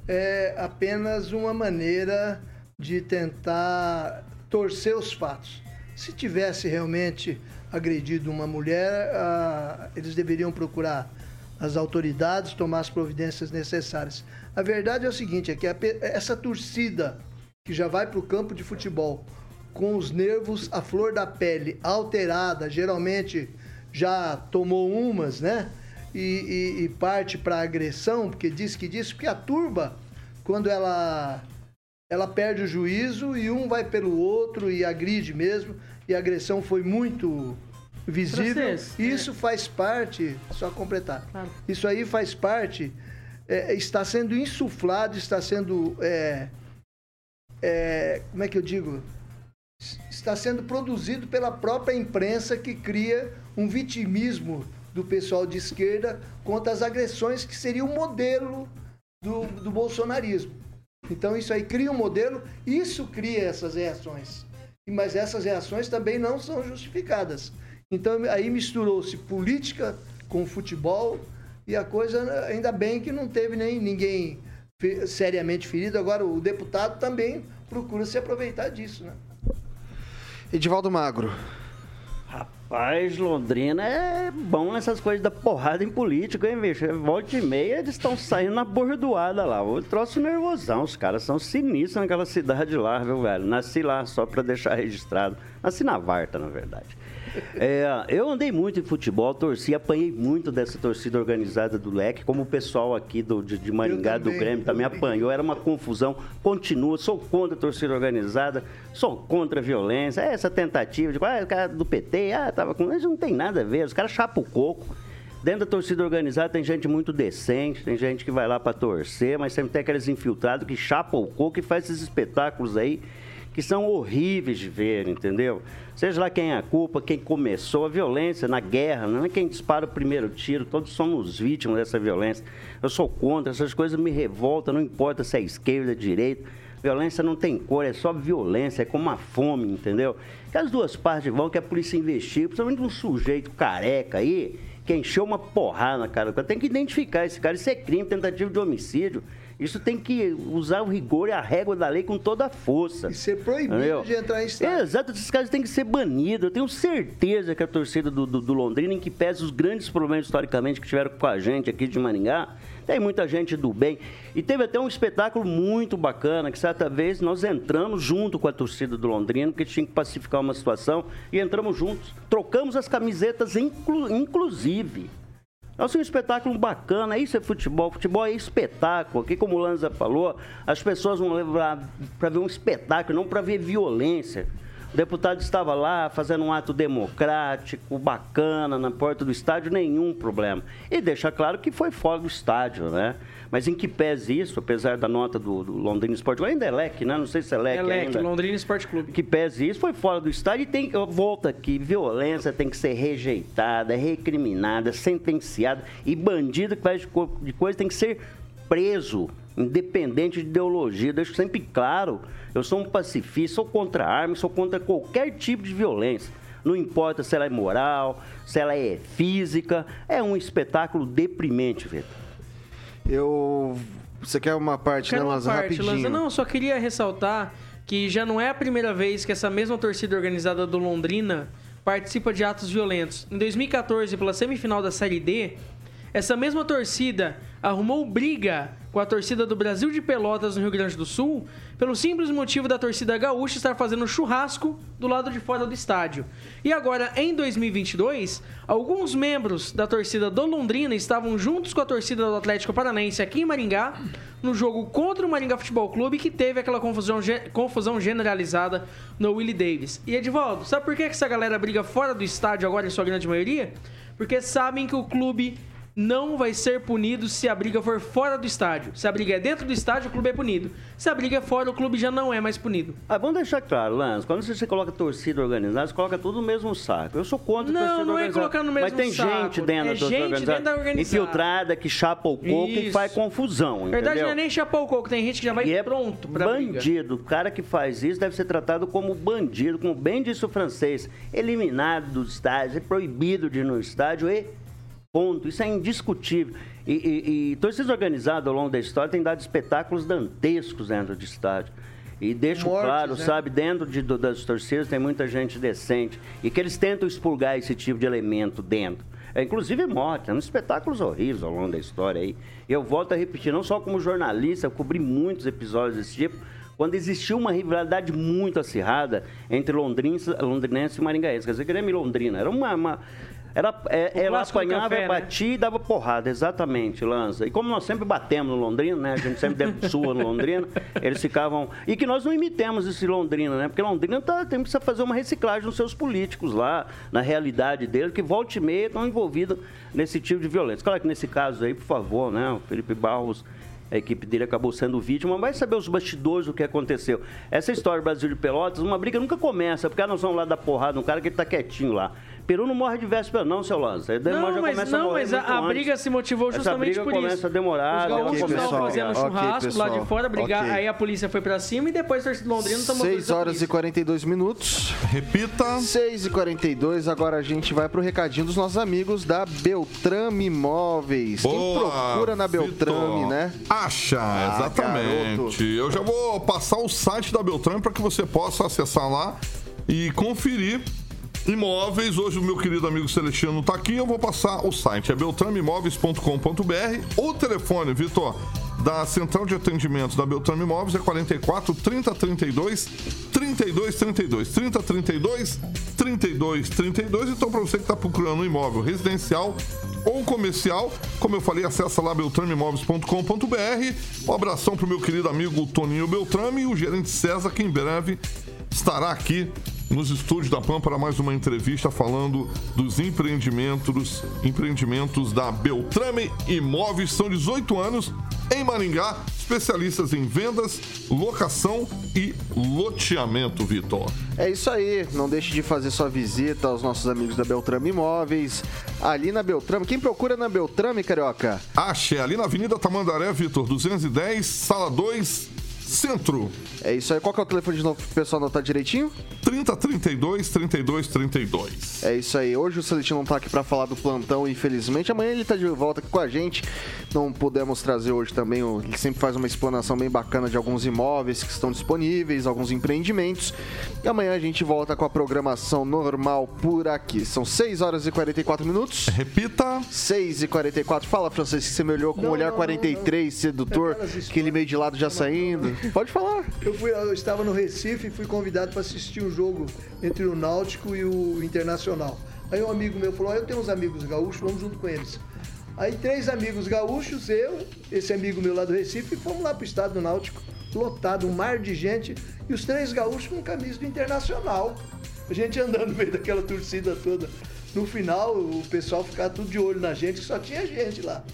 é apenas uma maneira de tentar torcer os fatos. Se tivesse realmente agredido uma mulher, ah, eles deveriam procurar as autoridades, tomar as providências necessárias. A verdade é o seguinte, é que a, essa torcida que já vai para o campo de futebol com os nervos à flor da pele, alterada, geralmente já tomou umas, né? e, e, e parte para agressão, porque diz que diz, porque a turba, quando ela ela perde o juízo e um vai pelo outro e agride mesmo, e a agressão foi muito visível. Processo, é. Isso é. faz parte, só completar, claro. isso aí faz parte, é, está sendo insuflado, está sendo, é, é, como é que eu digo? Está sendo produzido pela própria imprensa que cria um vitimismo do pessoal de esquerda contra as agressões que seria o modelo do, do bolsonarismo. Então isso aí cria um modelo, isso cria essas reações. Mas essas reações também não são justificadas. Então aí misturou-se política com futebol e a coisa ainda bem que não teve nem ninguém seriamente ferido. Agora o deputado também procura se aproveitar disso, né? Edivaldo Magro. Rapaz, Londrina é bom nessas coisas da porrada em político, hein, bicho? Volta e meia, eles estão saindo na bordoada lá. O troço nervosão, os caras são sinistros naquela cidade lá, viu, velho? Nasci lá, só pra deixar registrado. Nasci na Varta, na verdade. É, eu andei muito em futebol, torci, apanhei muito dessa torcida organizada do Leque, como o pessoal aqui do, de, de Maringá, do também, Grêmio, também apanhou. Era uma confusão, continua. Sou contra a torcida organizada, sou contra a violência. É Essa tentativa de, ah, o cara do PT, ah, tava com. Isso não tem nada a ver, os caras chapam o coco. Dentro da torcida organizada tem gente muito decente, tem gente que vai lá para torcer, mas sempre tem aqueles infiltrados que chapam o coco e faz esses espetáculos aí que são horríveis de ver, entendeu? Seja lá quem é a culpa, quem começou a violência na guerra, não é quem dispara o primeiro tiro, todos somos vítimas dessa violência. Eu sou contra, essas coisas me revoltam, não importa se é esquerda, direita. Violência não tem cor, é só violência, é como a fome, entendeu? Que as duas partes vão que a polícia investiga, principalmente um sujeito careca aí, que encheu uma porrada na cara. do cara. Tem que identificar esse cara, isso é crime, tentativa de homicídio. Isso tem que usar o rigor e a régua da lei com toda a força. E ser proibido Entendeu? de entrar em estádio. Exato, esses caras têm que ser banidos. Eu tenho certeza que a torcida do, do, do Londrina, em que pese os grandes problemas historicamente que tiveram com a gente aqui de Maringá, tem muita gente do bem. E teve até um espetáculo muito bacana, que certa vez nós entramos junto com a torcida do Londrina, porque tinha que pacificar uma situação, e entramos juntos. Trocamos as camisetas, inclu- inclusive. Nossa, um espetáculo bacana, isso é futebol, futebol é espetáculo. Aqui, como o Lanza falou, as pessoas vão levar para ver um espetáculo, não para ver violência. O deputado estava lá fazendo um ato democrático, bacana, na porta do estádio, nenhum problema. E deixa claro que foi fora do estádio, né? Mas em que pese isso, apesar da nota do, do Londrina Esporte Clube, ainda é leque, né? Não sei se é leque É Leque, ainda Londrina Esporte Clube. que pese isso, foi fora do estádio e tem, eu volto aqui, violência tem que ser rejeitada, recriminada, sentenciada e bandido que faz de coisa tem que ser preso, independente de ideologia. Deixo sempre claro, eu sou um pacifista, sou contra armas, sou contra qualquer tipo de violência. Não importa se ela é moral, se ela é física, é um espetáculo deprimente, Vitor. Eu. Você quer uma parte, Quero né, uma Lanza? parte, Rapidinho. Lanza. Não, eu só queria ressaltar que já não é a primeira vez que essa mesma torcida organizada do Londrina participa de atos violentos. Em 2014, pela semifinal da Série D, essa mesma torcida arrumou briga com a torcida do Brasil de Pelotas no Rio Grande do Sul, pelo simples motivo da torcida gaúcha estar fazendo churrasco do lado de fora do estádio. E agora, em 2022, alguns membros da torcida do Londrina estavam juntos com a torcida do Atlético Paranaense aqui em Maringá, no jogo contra o Maringá Futebol Clube, que teve aquela confusão, confusão generalizada no Willie Davis. E Edivaldo, sabe por que essa galera briga fora do estádio agora, em sua grande maioria? Porque sabem que o clube não vai ser punido se a briga for fora do estádio. Se a briga é dentro do estádio, o clube é punido. Se a briga é fora, o clube já não é mais punido. Ah, vamos deixar claro, Lance, quando você coloca torcida organizada, você coloca tudo no mesmo saco. Eu sou contra Não, torcida não é organizada. colocar no mesmo Mas tem saco. gente dentro É da torcida gente organizada, dentro da organizada. infiltrada, que chapa o coco e Isso. faz confusão, Na verdade, entendeu? não é nem chapar o coco, tem gente que já vai E é pronto pra briga. bandido. O cara que faz isso deve ser tratado como bandido, como bem disse o francês. Eliminado do estádio, é proibido de ir no estádio e ponto. Isso é indiscutível. E, e, e torcidas organizadas ao longo da história têm dado espetáculos dantescos dentro do estádio. E deixo Mortes, claro, né? sabe, dentro de- do- das torcidas tem muita gente decente. E que eles tentam expurgar esse tipo de elemento dentro. É, inclusive morte, são espetáculos horríveis ao longo da história aí. E eu volto a repetir, não só como jornalista, eu cobri muitos episódios desse tipo, quando existiu uma rivalidade muito acirrada entre londrinense, londrinense e maringaense. Quer dizer, Grêmio e Londrina. Era uma... uma- é, ela clássico do apanhava, café, né? batia e dava porrada, exatamente, Lanza. E como nós sempre batemos no Londrina, né? A gente sempre deu sua no Londrina, eles ficavam. E que nós não imitemos esse Londrina, né? Porque Londrina tá, tem, precisa fazer uma reciclagem dos seus políticos lá, na realidade deles, que volta e meia estão envolvidos nesse tipo de violência. Claro que nesse caso aí, por favor, né? O Felipe Barros A equipe dele acabou sendo vítima, mas saber os bastidores do que aconteceu. Essa história do Brasil de Pelotas, uma briga nunca começa, porque nós vamos lá dar porrada num cara que tá quietinho lá. Peru não morre de véspera, não, seu Lança. Não, mas, não, mas a, a briga se motivou justamente Essa briga por começa isso. a demorar. Os ela gaúchos começa estavam a fazendo churrasco Ok, lá de fora, brigar, Ok. aí a polícia foi pra cima e depois o torcedor de Londrina tomou 6 horas e 42 minutos. Repita. 6 e 42 agora a gente vai pro recadinho dos nossos amigos da Beltrame Imóveis. Quem Boa, procura na Beltrame, Vitor. né? Acha, Ah, exatamente. garoto. Eu já vou passar o site da Beltrame para que você possa acessar lá e conferir imóveis. Hoje o meu querido amigo Celestino está aqui, eu vou passar o site. É beltrameimóveis.com.br. O telefone, Vitor, da central de atendimento da Beltrame Imóveis é 44 30 32 32 32 30 32 32 32. Então, para você que está procurando um imóvel residencial ou comercial, como eu falei, acessa lá beltrameimóveis.com.br. Um abração pro meu querido amigo Toninho Beltrame e o gerente César, que em breve estará aqui nos estúdios da PAN para mais uma entrevista falando dos empreendimentos, empreendimentos da Beltrame Imóveis. São 18 anos em Maringá, especialistas em vendas, locação e loteamento, Vitor. É isso aí, não deixe de fazer sua visita aos nossos amigos da Beltrame Imóveis. Ali na Beltrame, quem procura na Beltrame, Carioca? Ache, ali na Avenida Tamandaré, Vitor, 210, sala 2, centro. É isso aí, qual que é o telefone de novo pro pessoal anotar direitinho? 3032 3232. É isso aí. Hoje o Celestino não tá aqui pra falar do plantão, infelizmente. Amanhã ele tá de volta aqui com a gente. Não pudemos trazer hoje também. o- Ele sempre faz uma explanação bem bacana de alguns imóveis que estão disponíveis, alguns empreendimentos. E amanhã a gente volta com a programação normal por aqui. São 6 horas e 44 minutos. Repita. 6 e 44. Fala, Francisco, que você me olhou com um olhar 43, sedutor, aquele meio de lado já saindo. Pode falar. Eu, fui, eu estava no Recife e fui convidado para assistir um jogo entre o Náutico e o Internacional. Aí um amigo meu falou: "Ah, Eu tenho uns amigos gaúchos, vamos junto com eles. Aí três amigos gaúchos, eu, esse amigo meu lá do Recife, fomos lá pro estado do Náutico, lotado, um mar de gente, e os três gaúchos com camisa do Internacional. A gente andando no meio daquela torcida toda. No final, o pessoal ficava tudo de olho na gente, que só tinha gente lá.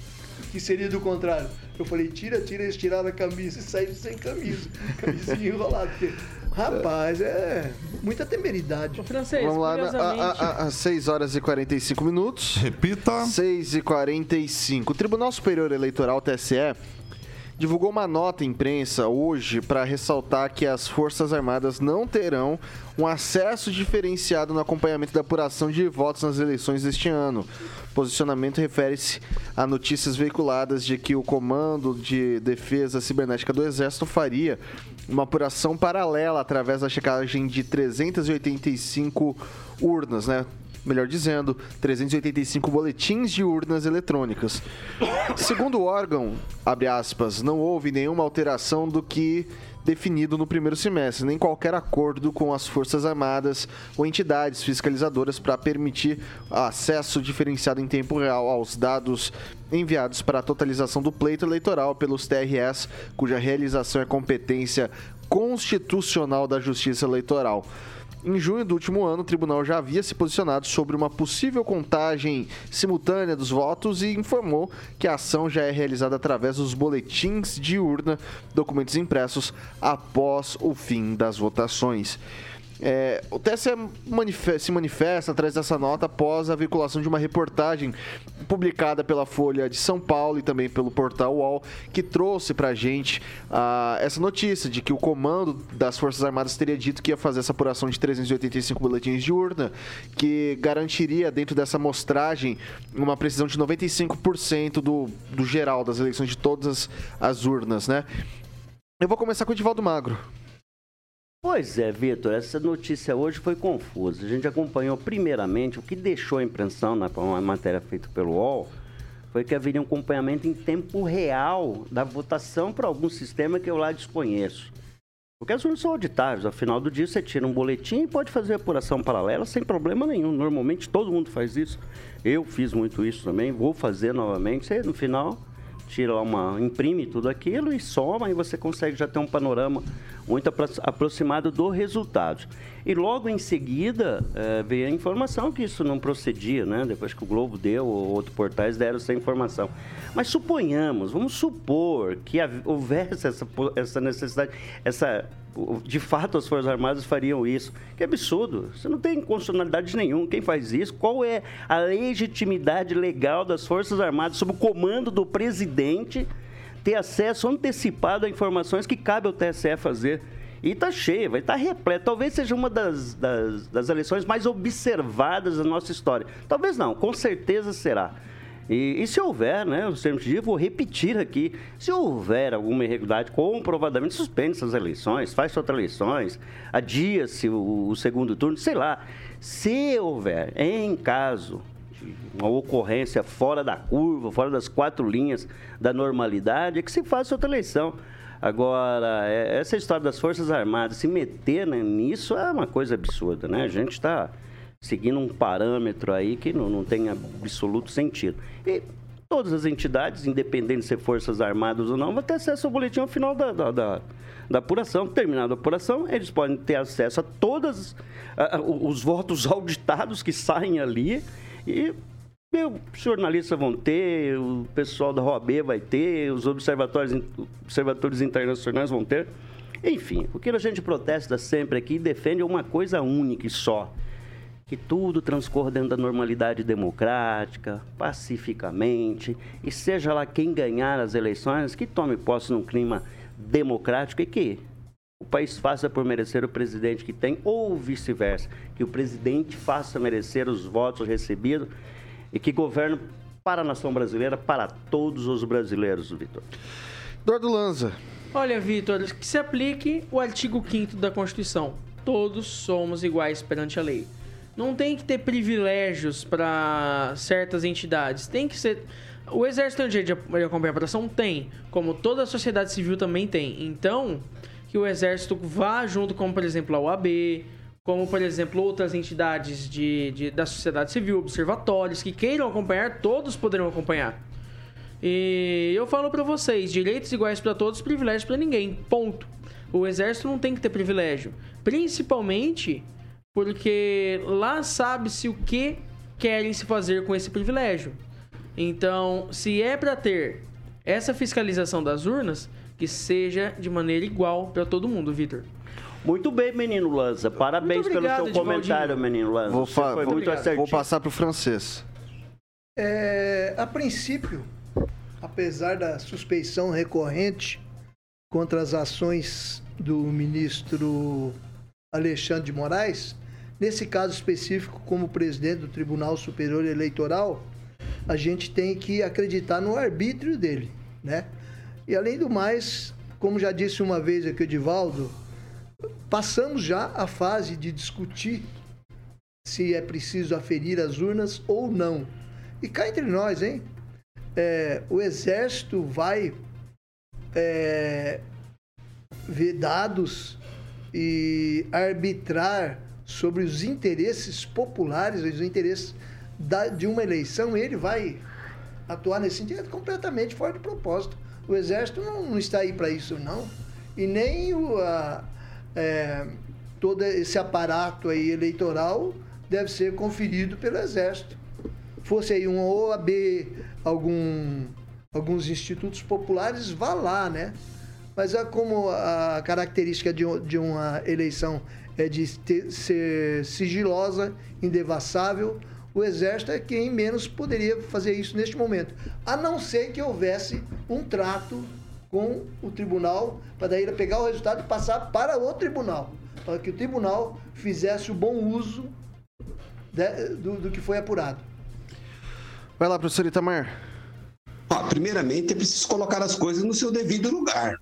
Que seria do contrário. Eu falei, tira, tira, eles tiraram a camisa e saíram sem camisa. Camisinha enrolada. Porque, rapaz, é muita temeridade. francês, Vamos lá, às 6 horas e 45 minutos. Repita. 6 e 45. O Tribunal Superior Eleitoral, TSE, divulgou uma nota em imprensa hoje para ressaltar que as Forças Armadas não terão um acesso diferenciado no acompanhamento da apuração de votos nas eleições deste ano. O posicionamento refere-se a notícias veiculadas de que o Comando de Defesa Cibernética do Exército faria uma apuração paralela através da checagem de 385 urnas, né? melhor dizendo, 385 boletins de urnas eletrônicas. Segundo o órgão, abre aspas, não houve nenhuma alteração do que definido no primeiro semestre, nem qualquer acordo com as Forças Armadas ou entidades fiscalizadoras para permitir acesso diferenciado em tempo real aos dados enviados para a totalização do pleito eleitoral pelos TRS, cuja realização é competência constitucional da Justiça Eleitoral. Em junho do último ano, o tribunal já havia se posicionado sobre uma possível contagem simultânea dos votos e informou que a ação já é realizada através dos boletins de urna, documentos impressos após o fim das votações. É, o TSE manife- se manifesta atrás dessa nota após a veiculação de uma reportagem publicada pela Folha de São Paulo e também pelo portal UOL, que trouxe pra gente ah, essa notícia de que o comando das Forças Armadas teria dito que ia fazer essa apuração de 385 boletins de urna, que garantiria dentro dessa amostragem uma precisão de 95% do, do geral das eleições de todas as, as urnas, né? Eu vou começar com o Edivaldo Magro. Pois é, Vitor, essa notícia hoje foi confusa. A gente acompanhou primeiramente o que deixou a impressão na uma matéria feita pelo UOL foi que haveria um acompanhamento em tempo real da votação para algum sistema que eu lá desconheço. Porque as urnas são auditáveis, ao final do dia você tira um boletim e pode fazer apuração paralela sem problema nenhum. Normalmente todo mundo faz isso. Eu fiz muito isso também, vou fazer novamente. Você, no final, tira uma. imprime tudo aquilo e soma e você consegue já ter um panorama muito apro- aproximado do resultado. E logo em seguida eh, veio a informação que isso não procedia, né? Depois que o Globo deu, ou outros portais deram essa informação. Mas suponhamos, vamos supor que houvesse essa, essa necessidade, essa. De fato, as Forças Armadas fariam isso. Que absurdo. Você não tem constitucionalidade nenhuma. Quem faz isso? Qual é a legitimidade legal das Forças Armadas sob o comando do presidente ter acesso antecipado a informações que cabe ao TSE fazer? E tá cheio, vai estar repleto. Talvez seja uma das, das, das eleições mais observadas da nossa história. Talvez não, com certeza será. E, e se houver, né, os termos de vou repetir aqui, se houver alguma irregularidade, comprovadamente suspende essas eleições, faz outras eleições, adia-se o, o segundo turno, sei lá. Se houver, em caso de uma ocorrência fora da curva, fora das quatro linhas da normalidade, é que se faça outra eleição. Agora, é- essa história das Forças Armadas, se meter né, nisso é uma coisa absurda, né? A gente está seguindo um parâmetro aí que não, não tem absoluto sentido. E todas as entidades, independente de ser Forças Armadas ou não, vão ter acesso ao boletim ao final da, da, da, da apuração. Terminada a apuração, eles podem ter acesso a todos os votos auditados que saem ali e os jornalistas vão ter, o pessoal da OAB vai ter, os observatórios, observatórios internacionais vão ter. Enfim, o que a gente protesta sempre aqui e defende é uma coisa única e só. Que tudo transcorra dentro da normalidade democrática, pacificamente, e seja lá quem ganhar as eleições, que tome posse num clima democrático e que o país faça por merecer o presidente que tem, ou vice-versa, que o presidente faça merecer os votos recebidos e que governe para a nação brasileira, para todos os brasileiros, Vitor. Eduardo Lanza. Olha, Vitor, que se aplique o artigo 5 da Constituição. Todos somos iguais perante a lei. Não tem que ter privilégios para certas entidades. Tem que ser. O Exército tem o direito de acompanhar a operação? Tem. Como toda a sociedade civil também tem. Então, que o Exército vá junto com, por exemplo, a OAB, como, por exemplo, outras entidades de, de- da sociedade civil, observatórios, que queiram acompanhar, todos poderão acompanhar. E eu falo pra vocês, direitos iguais pra todos, privilégios pra ninguém. Ponto. O exército não tem que ter privilégio, principalmente porque lá sabe-se o que querem se fazer com esse privilégio. Então, se é pra ter essa fiscalização das urnas, que seja de maneira igual pra todo mundo, Vitor. Muito bem, menino Lanza. Parabéns obrigado, pelo seu comentário, menino Lanza. Vou, Você foi vou- muito vou passar para o francês. É, a princípio, apesar da suspeição recorrente contra as ações do ministro Alexandre de Moraes, nesse caso específico, como presidente do Tribunal Superior Eleitoral, a gente tem que acreditar no arbítrio dele, né? E além do mais, como já disse uma vez aqui o Divaldo, passamos já a fase de discutir se é preciso aferir as urnas ou não. E cá entre nós, hein? É, o Exército vai é, ver dados e arbitrar sobre os interesses populares, os interesses da- de uma eleição, ele vai atuar nesse sentido completamente fora de propósito. O Exército não, não está aí para isso, não. E nem o, a- é, todo esse aparato aí eleitoral deve ser conferido pelo Exército. Fosse aí um OAB, algum, alguns institutos populares, vá lá, né? Mas é como a característica de, de uma eleição é de ter- ser sigilosa, indevassável, o Exército é quem menos poderia fazer isso neste momento. A não ser que houvesse um trato com o tribunal, para daí ele pegar o resultado e passar para o tribunal. Para que o tribunal fizesse o bom uso de- do, do que foi apurado. Vai lá, professor Itamar. Ó, primeiramente, é preciso colocar as coisas no seu devido lugar.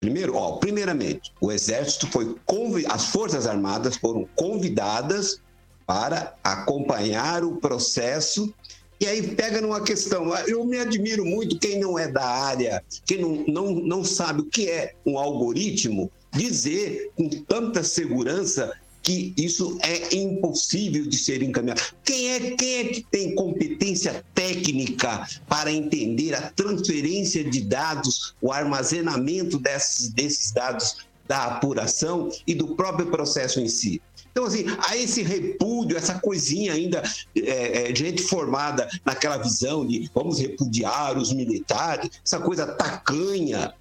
Primeiro, ó, primeiramente, o Exército foi convi- as Forças Armadas foram convidadas para acompanhar o processo. E aí pega numa questão, eu me admiro muito quem não é da área, quem não, não, não sabe o que é um algoritmo, dizer com tanta segurança que isso é impossível de ser encaminhado. Quem é, quem é que tem competência técnica para entender a transferência de dados, o armazenamento desses, desses dados da apuração e do próprio processo em si? Então, assim, há esse repúdio, essa coisinha ainda, é, é, gente formada naquela visão de vamos repudiar os militares, essa coisa tacanha.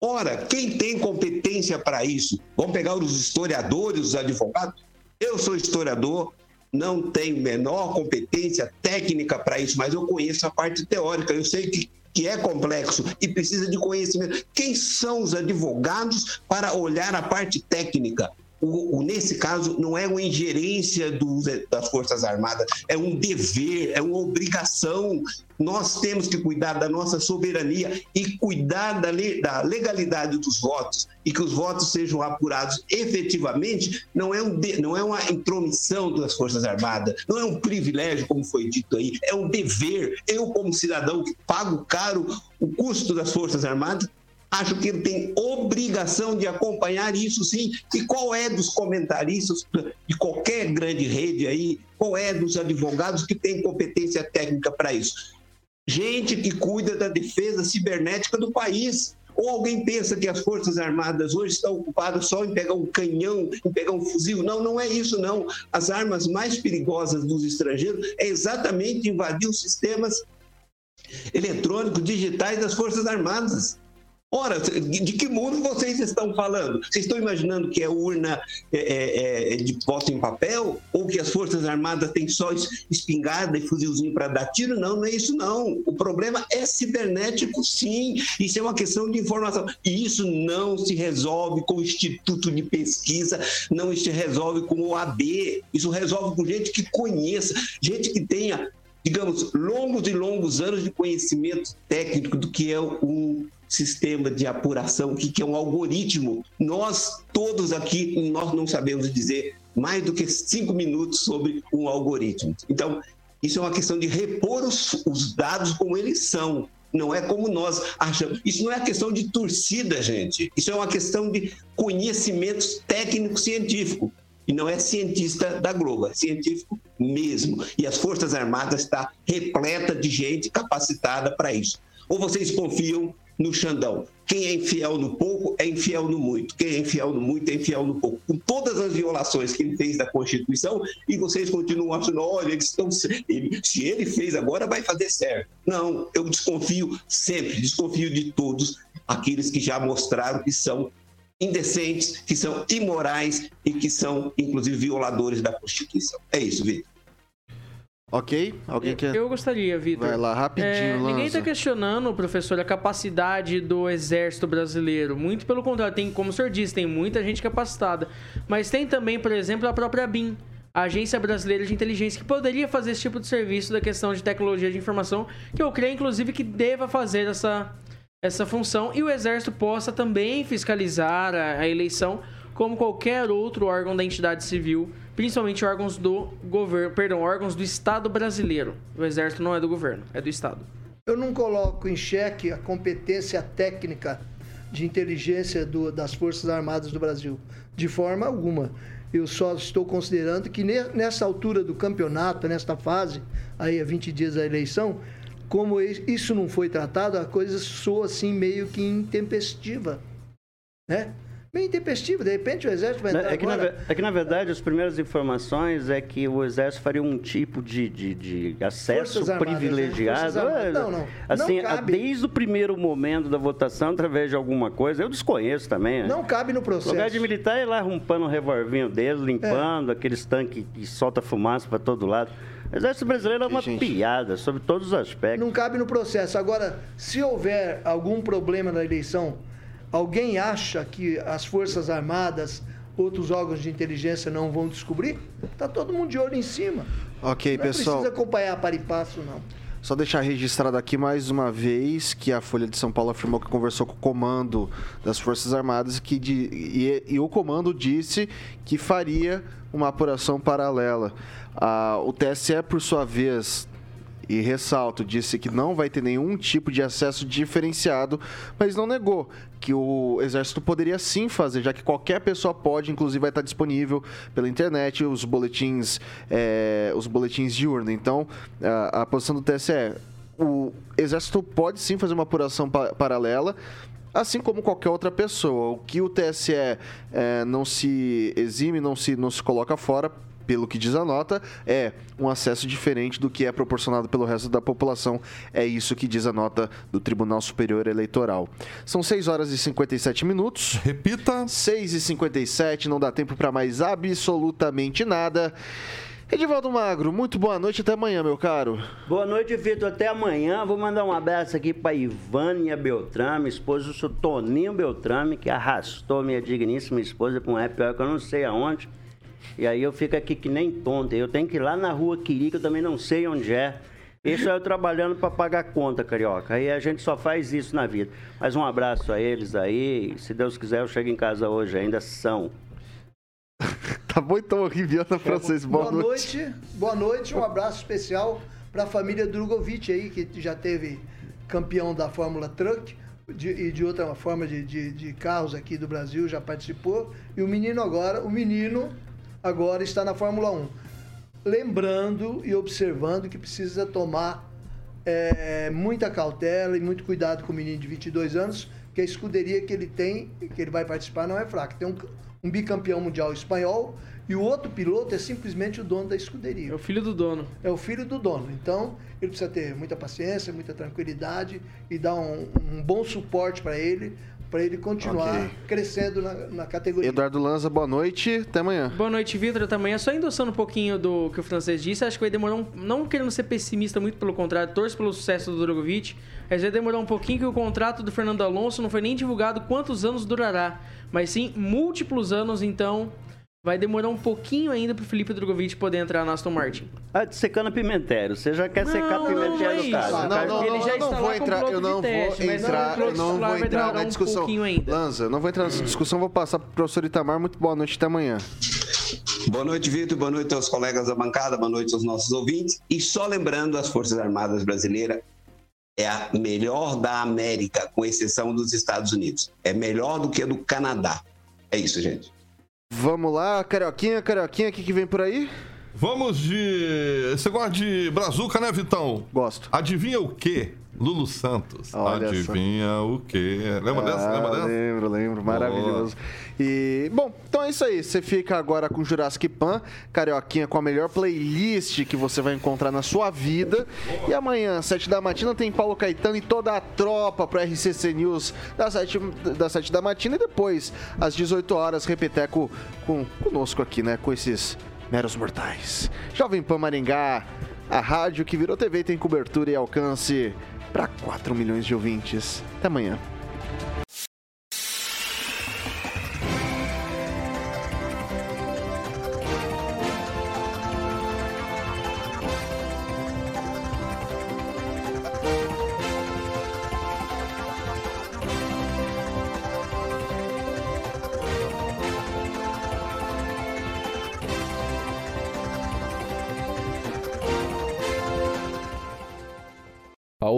Ora, quem tem competência para isso? Vamos pegar os historiadores, os advogados? Eu sou historiador, não tenho menor competência técnica para isso, mas eu conheço a parte teórica, eu sei que que é complexo e precisa de conhecimento. Quem são os advogados para olhar a parte técnica? O, o, nesse caso, não é uma ingerência do, das Forças Armadas, é um dever, é uma obrigação. Nós temos que cuidar da nossa soberania e cuidar da, da legalidade dos votos e que os votos sejam apurados efetivamente. Não é, um não é uma intromissão das Forças Armadas, não é um privilégio, como foi dito aí, é um dever. Eu, como cidadão que pago caro o custo das Forças Armadas, Acho que ele tem obrigação de acompanhar isso sim. E qual é dos comentaristas de qualquer grande rede aí, qual é dos advogados que tem competência técnica para isso? Gente que cuida da defesa cibernética do país. Ou alguém pensa que as Forças Armadas hoje estão ocupadas só em pegar um canhão, em pegar um fuzil? Não, não é isso, não. As armas mais perigosas dos estrangeiros é exatamente invadir os sistemas eletrônicos digitais das Forças Armadas. Ora, de que mundo vocês estão falando? Vocês estão imaginando que é urna é, é, é, de voto em papel? Ou que as Forças Armadas têm só espingarda e fuzilzinho para dar tiro? Não, não é isso não. O problema é cibernético, sim. Isso é uma questão de informação. E isso não se resolve com o Instituto de Pesquisa, não se resolve com o AB. Isso resolve com gente que conheça, gente que tenha digamos, longos e longos anos de conhecimento técnico do que é um sistema de apuração, o que é um algoritmo. Nós, todos aqui, nós não sabemos dizer mais do que cinco minutos sobre um algoritmo. Então, isso é uma questão de repor os, os dados como eles são. Não é como nós achamos. Isso não é questão de torcida, gente. Isso é uma questão de conhecimento técnico-científico. E não é cientista da Globo, é científico mesmo. E as Forças Armadas estão tá repleta de gente capacitada para isso. Ou vocês confiam no Xandão. Quem é infiel no pouco é infiel no muito. Quem é infiel no muito é infiel no pouco. Com todas as violações que ele fez da Constituição, e vocês continuam achando, olha, eles estão, se ele fez agora, vai fazer certo. Não, eu desconfio sempre, desconfio de todos aqueles que já mostraram que são indecentes, que são imorais e que são, inclusive, violadores da Constituição. É isso, Vitor. Ok? Alguém quer? Eu gostaria, Vitor. Vai lá, rapidinho, é, Ninguém está questionando, professor, a capacidade do exército brasileiro. Muito pelo contrário, tem, como o senhor disse, tem muita gente capacitada. Mas tem também, por exemplo, a própria BIM, a Agência Brasileira de Inteligência, que poderia fazer esse tipo de serviço da questão de tecnologia de informação, que eu creio, inclusive, que deva fazer essa, essa função. E o exército possa também fiscalizar a, a eleição como qualquer outro órgão da entidade civil principalmente órgãos do governo, perdão, órgãos do Estado brasileiro. O Exército não é do governo, é do Estado. Eu não coloco em xeque a competência técnica de inteligência do, das Forças Armadas do Brasil, de forma alguma. Eu só estou considerando que nessa altura do campeonato, nesta fase, aí a 20 dias da eleição, como isso não foi tratado, a coisa soa assim meio que intempestiva, né? Meio intempestivo. De repente o Exército vai entrar é que, agora... na, é que, na verdade, as primeiras informações é que o Exército faria um tipo de, de, de acesso Forças privilegiado. Armadas, né? Não, não. Assim, não cabe. desde o primeiro momento da votação, através de alguma coisa, eu desconheço também. Né? Não cabe no processo. O lugar de militar é lá arrumpando um revolvinho dele, limpando é. aqueles tanques que solta fumaça para todo lado. O Exército Brasileiro é uma Gente. piada sobre todos os aspectos. Não cabe no processo. Agora, se houver algum problema na eleição Alguém acha que as Forças Armadas, outros órgãos de inteligência não vão descobrir? Está todo mundo de olho em cima. Ok, não pessoal. Não precisa acompanhar para e passo, não. Só deixar registrado aqui mais uma vez que a Folha de São Paulo afirmou que conversou com o comando das Forças Armadas que de, e, e o comando disse que faria uma apuração paralela. Ah, o TSE, por sua vez, E ressalto, disse que não vai ter nenhum tipo de acesso diferenciado, mas não negou que o Exército poderia sim fazer, já que qualquer pessoa pode, inclusive vai estar disponível pela internet os boletins, é, os boletins de urna. Então, a, a posição do TSE é o Exército pode sim fazer uma apuração pa paralela, assim como qualquer outra pessoa. O que o TSE é, não se exime, não se, não se coloca fora, pelo que diz a nota, é um acesso diferente do que é proporcionado pelo resto da população. É isso que diz a nota do Tribunal Superior Eleitoral. São 6 horas e 57 minutos. Repita. 6 e 57, não dá tempo para mais absolutamente nada. Edivaldo Magro, muito boa noite, até amanhã, meu caro. Boa noite, Vitor, até amanhã. Vou mandar um abraço aqui para Ivânia Beltrame, esposa do seu Toninho Beltrame, que arrastou minha digníssima esposa para um rap que eu não sei aonde. E aí eu fico aqui que nem tonto. Eu tenho que ir lá na rua Quiri, que eu também não sei onde é. Isso é eu trabalhando para pagar conta, carioca. Aí a gente só faz isso na vida. Mas um abraço a eles aí. Se Deus quiser, eu chego em casa hoje. Ainda são. tá bom então, Riviana Francês. Boa, boa noite. noite. Boa noite. Um abraço especial para a família Drogovic aí, que já teve campeão da Fórmula Truck de, e de outra forma de, de, de carros aqui do Brasil, já participou. E o menino agora, o menino agora está na Fórmula 1. Lembrando e observando que precisa tomar é, muita cautela e muito cuidado com o menino de 22 anos, que a escuderia que ele tem, que ele vai participar, não é fraca. Tem um, um bicampeão mundial espanhol e o outro piloto é simplesmente o dono da escuderia. É o filho do dono. É o filho do dono. Então, ele precisa ter muita paciência, muita tranquilidade e dar um, um bom suporte para ele para ele continuar okay. crescendo na, na, categoria. Eduardo Lanza, boa noite, até amanhã. Boa noite, Vitor, até amanhã. Só endossando um pouquinho do que o francês disse, acho que vai demorar um, não querendo ser pessimista, muito pelo contrário, torço pelo sucesso do Drogovic, mas vai demorar um pouquinho que o contrato do Fernando Alonso não foi nem divulgado quantos anos durará, mas sim múltiplos anos, então Vai demorar um pouquinho ainda pro Felipe Drogovic poder entrar na Aston Martin. Ah, de secando Pimentério. Você já quer não, secar não, Pimentério não, é cara. Não, não, ele já não, está vou entrar, eu não teste, vou entrar, eu não vou entrar na discussão. Um ainda. Lanza, eu não vou entrar nessa discussão, vou passar pro professor Itamar. Muito boa noite, até amanhã. Boa noite, Vitor. Boa noite aos colegas da bancada, boa noite aos nossos ouvintes. E só lembrando, as Forças Armadas Brasileiras é a melhor da América, com exceção dos Estados Unidos. É melhor do que a do Canadá. É isso, gente. Vamos lá, Carioquinha, Carioquinha, o que, que vem por aí? Vamos de. Você gosta de Brazuca, né, Vitão? Gosto. Adivinha o quê? Lulu Santos. Olha Adivinha só. o quê? Lembra ah, dessa? Lembra dessa? Lembro, lembro. Maravilhoso. E, bom, então é isso aí. Você fica agora com Jurassic Pan, Carioquinha, com a melhor playlist que você vai encontrar na sua vida. E amanhã, às 7 da matina, tem Paulo Caetano e toda a tropa pro RCC News das 7, das 7 da matina. E depois, às 18 horas, Repeteco com, conosco aqui, né? Com esses meros mortais. Jovem Pan Maringá, a rádio que virou TV tem cobertura e alcance para 4 milhões de ouvintes. Até amanhã.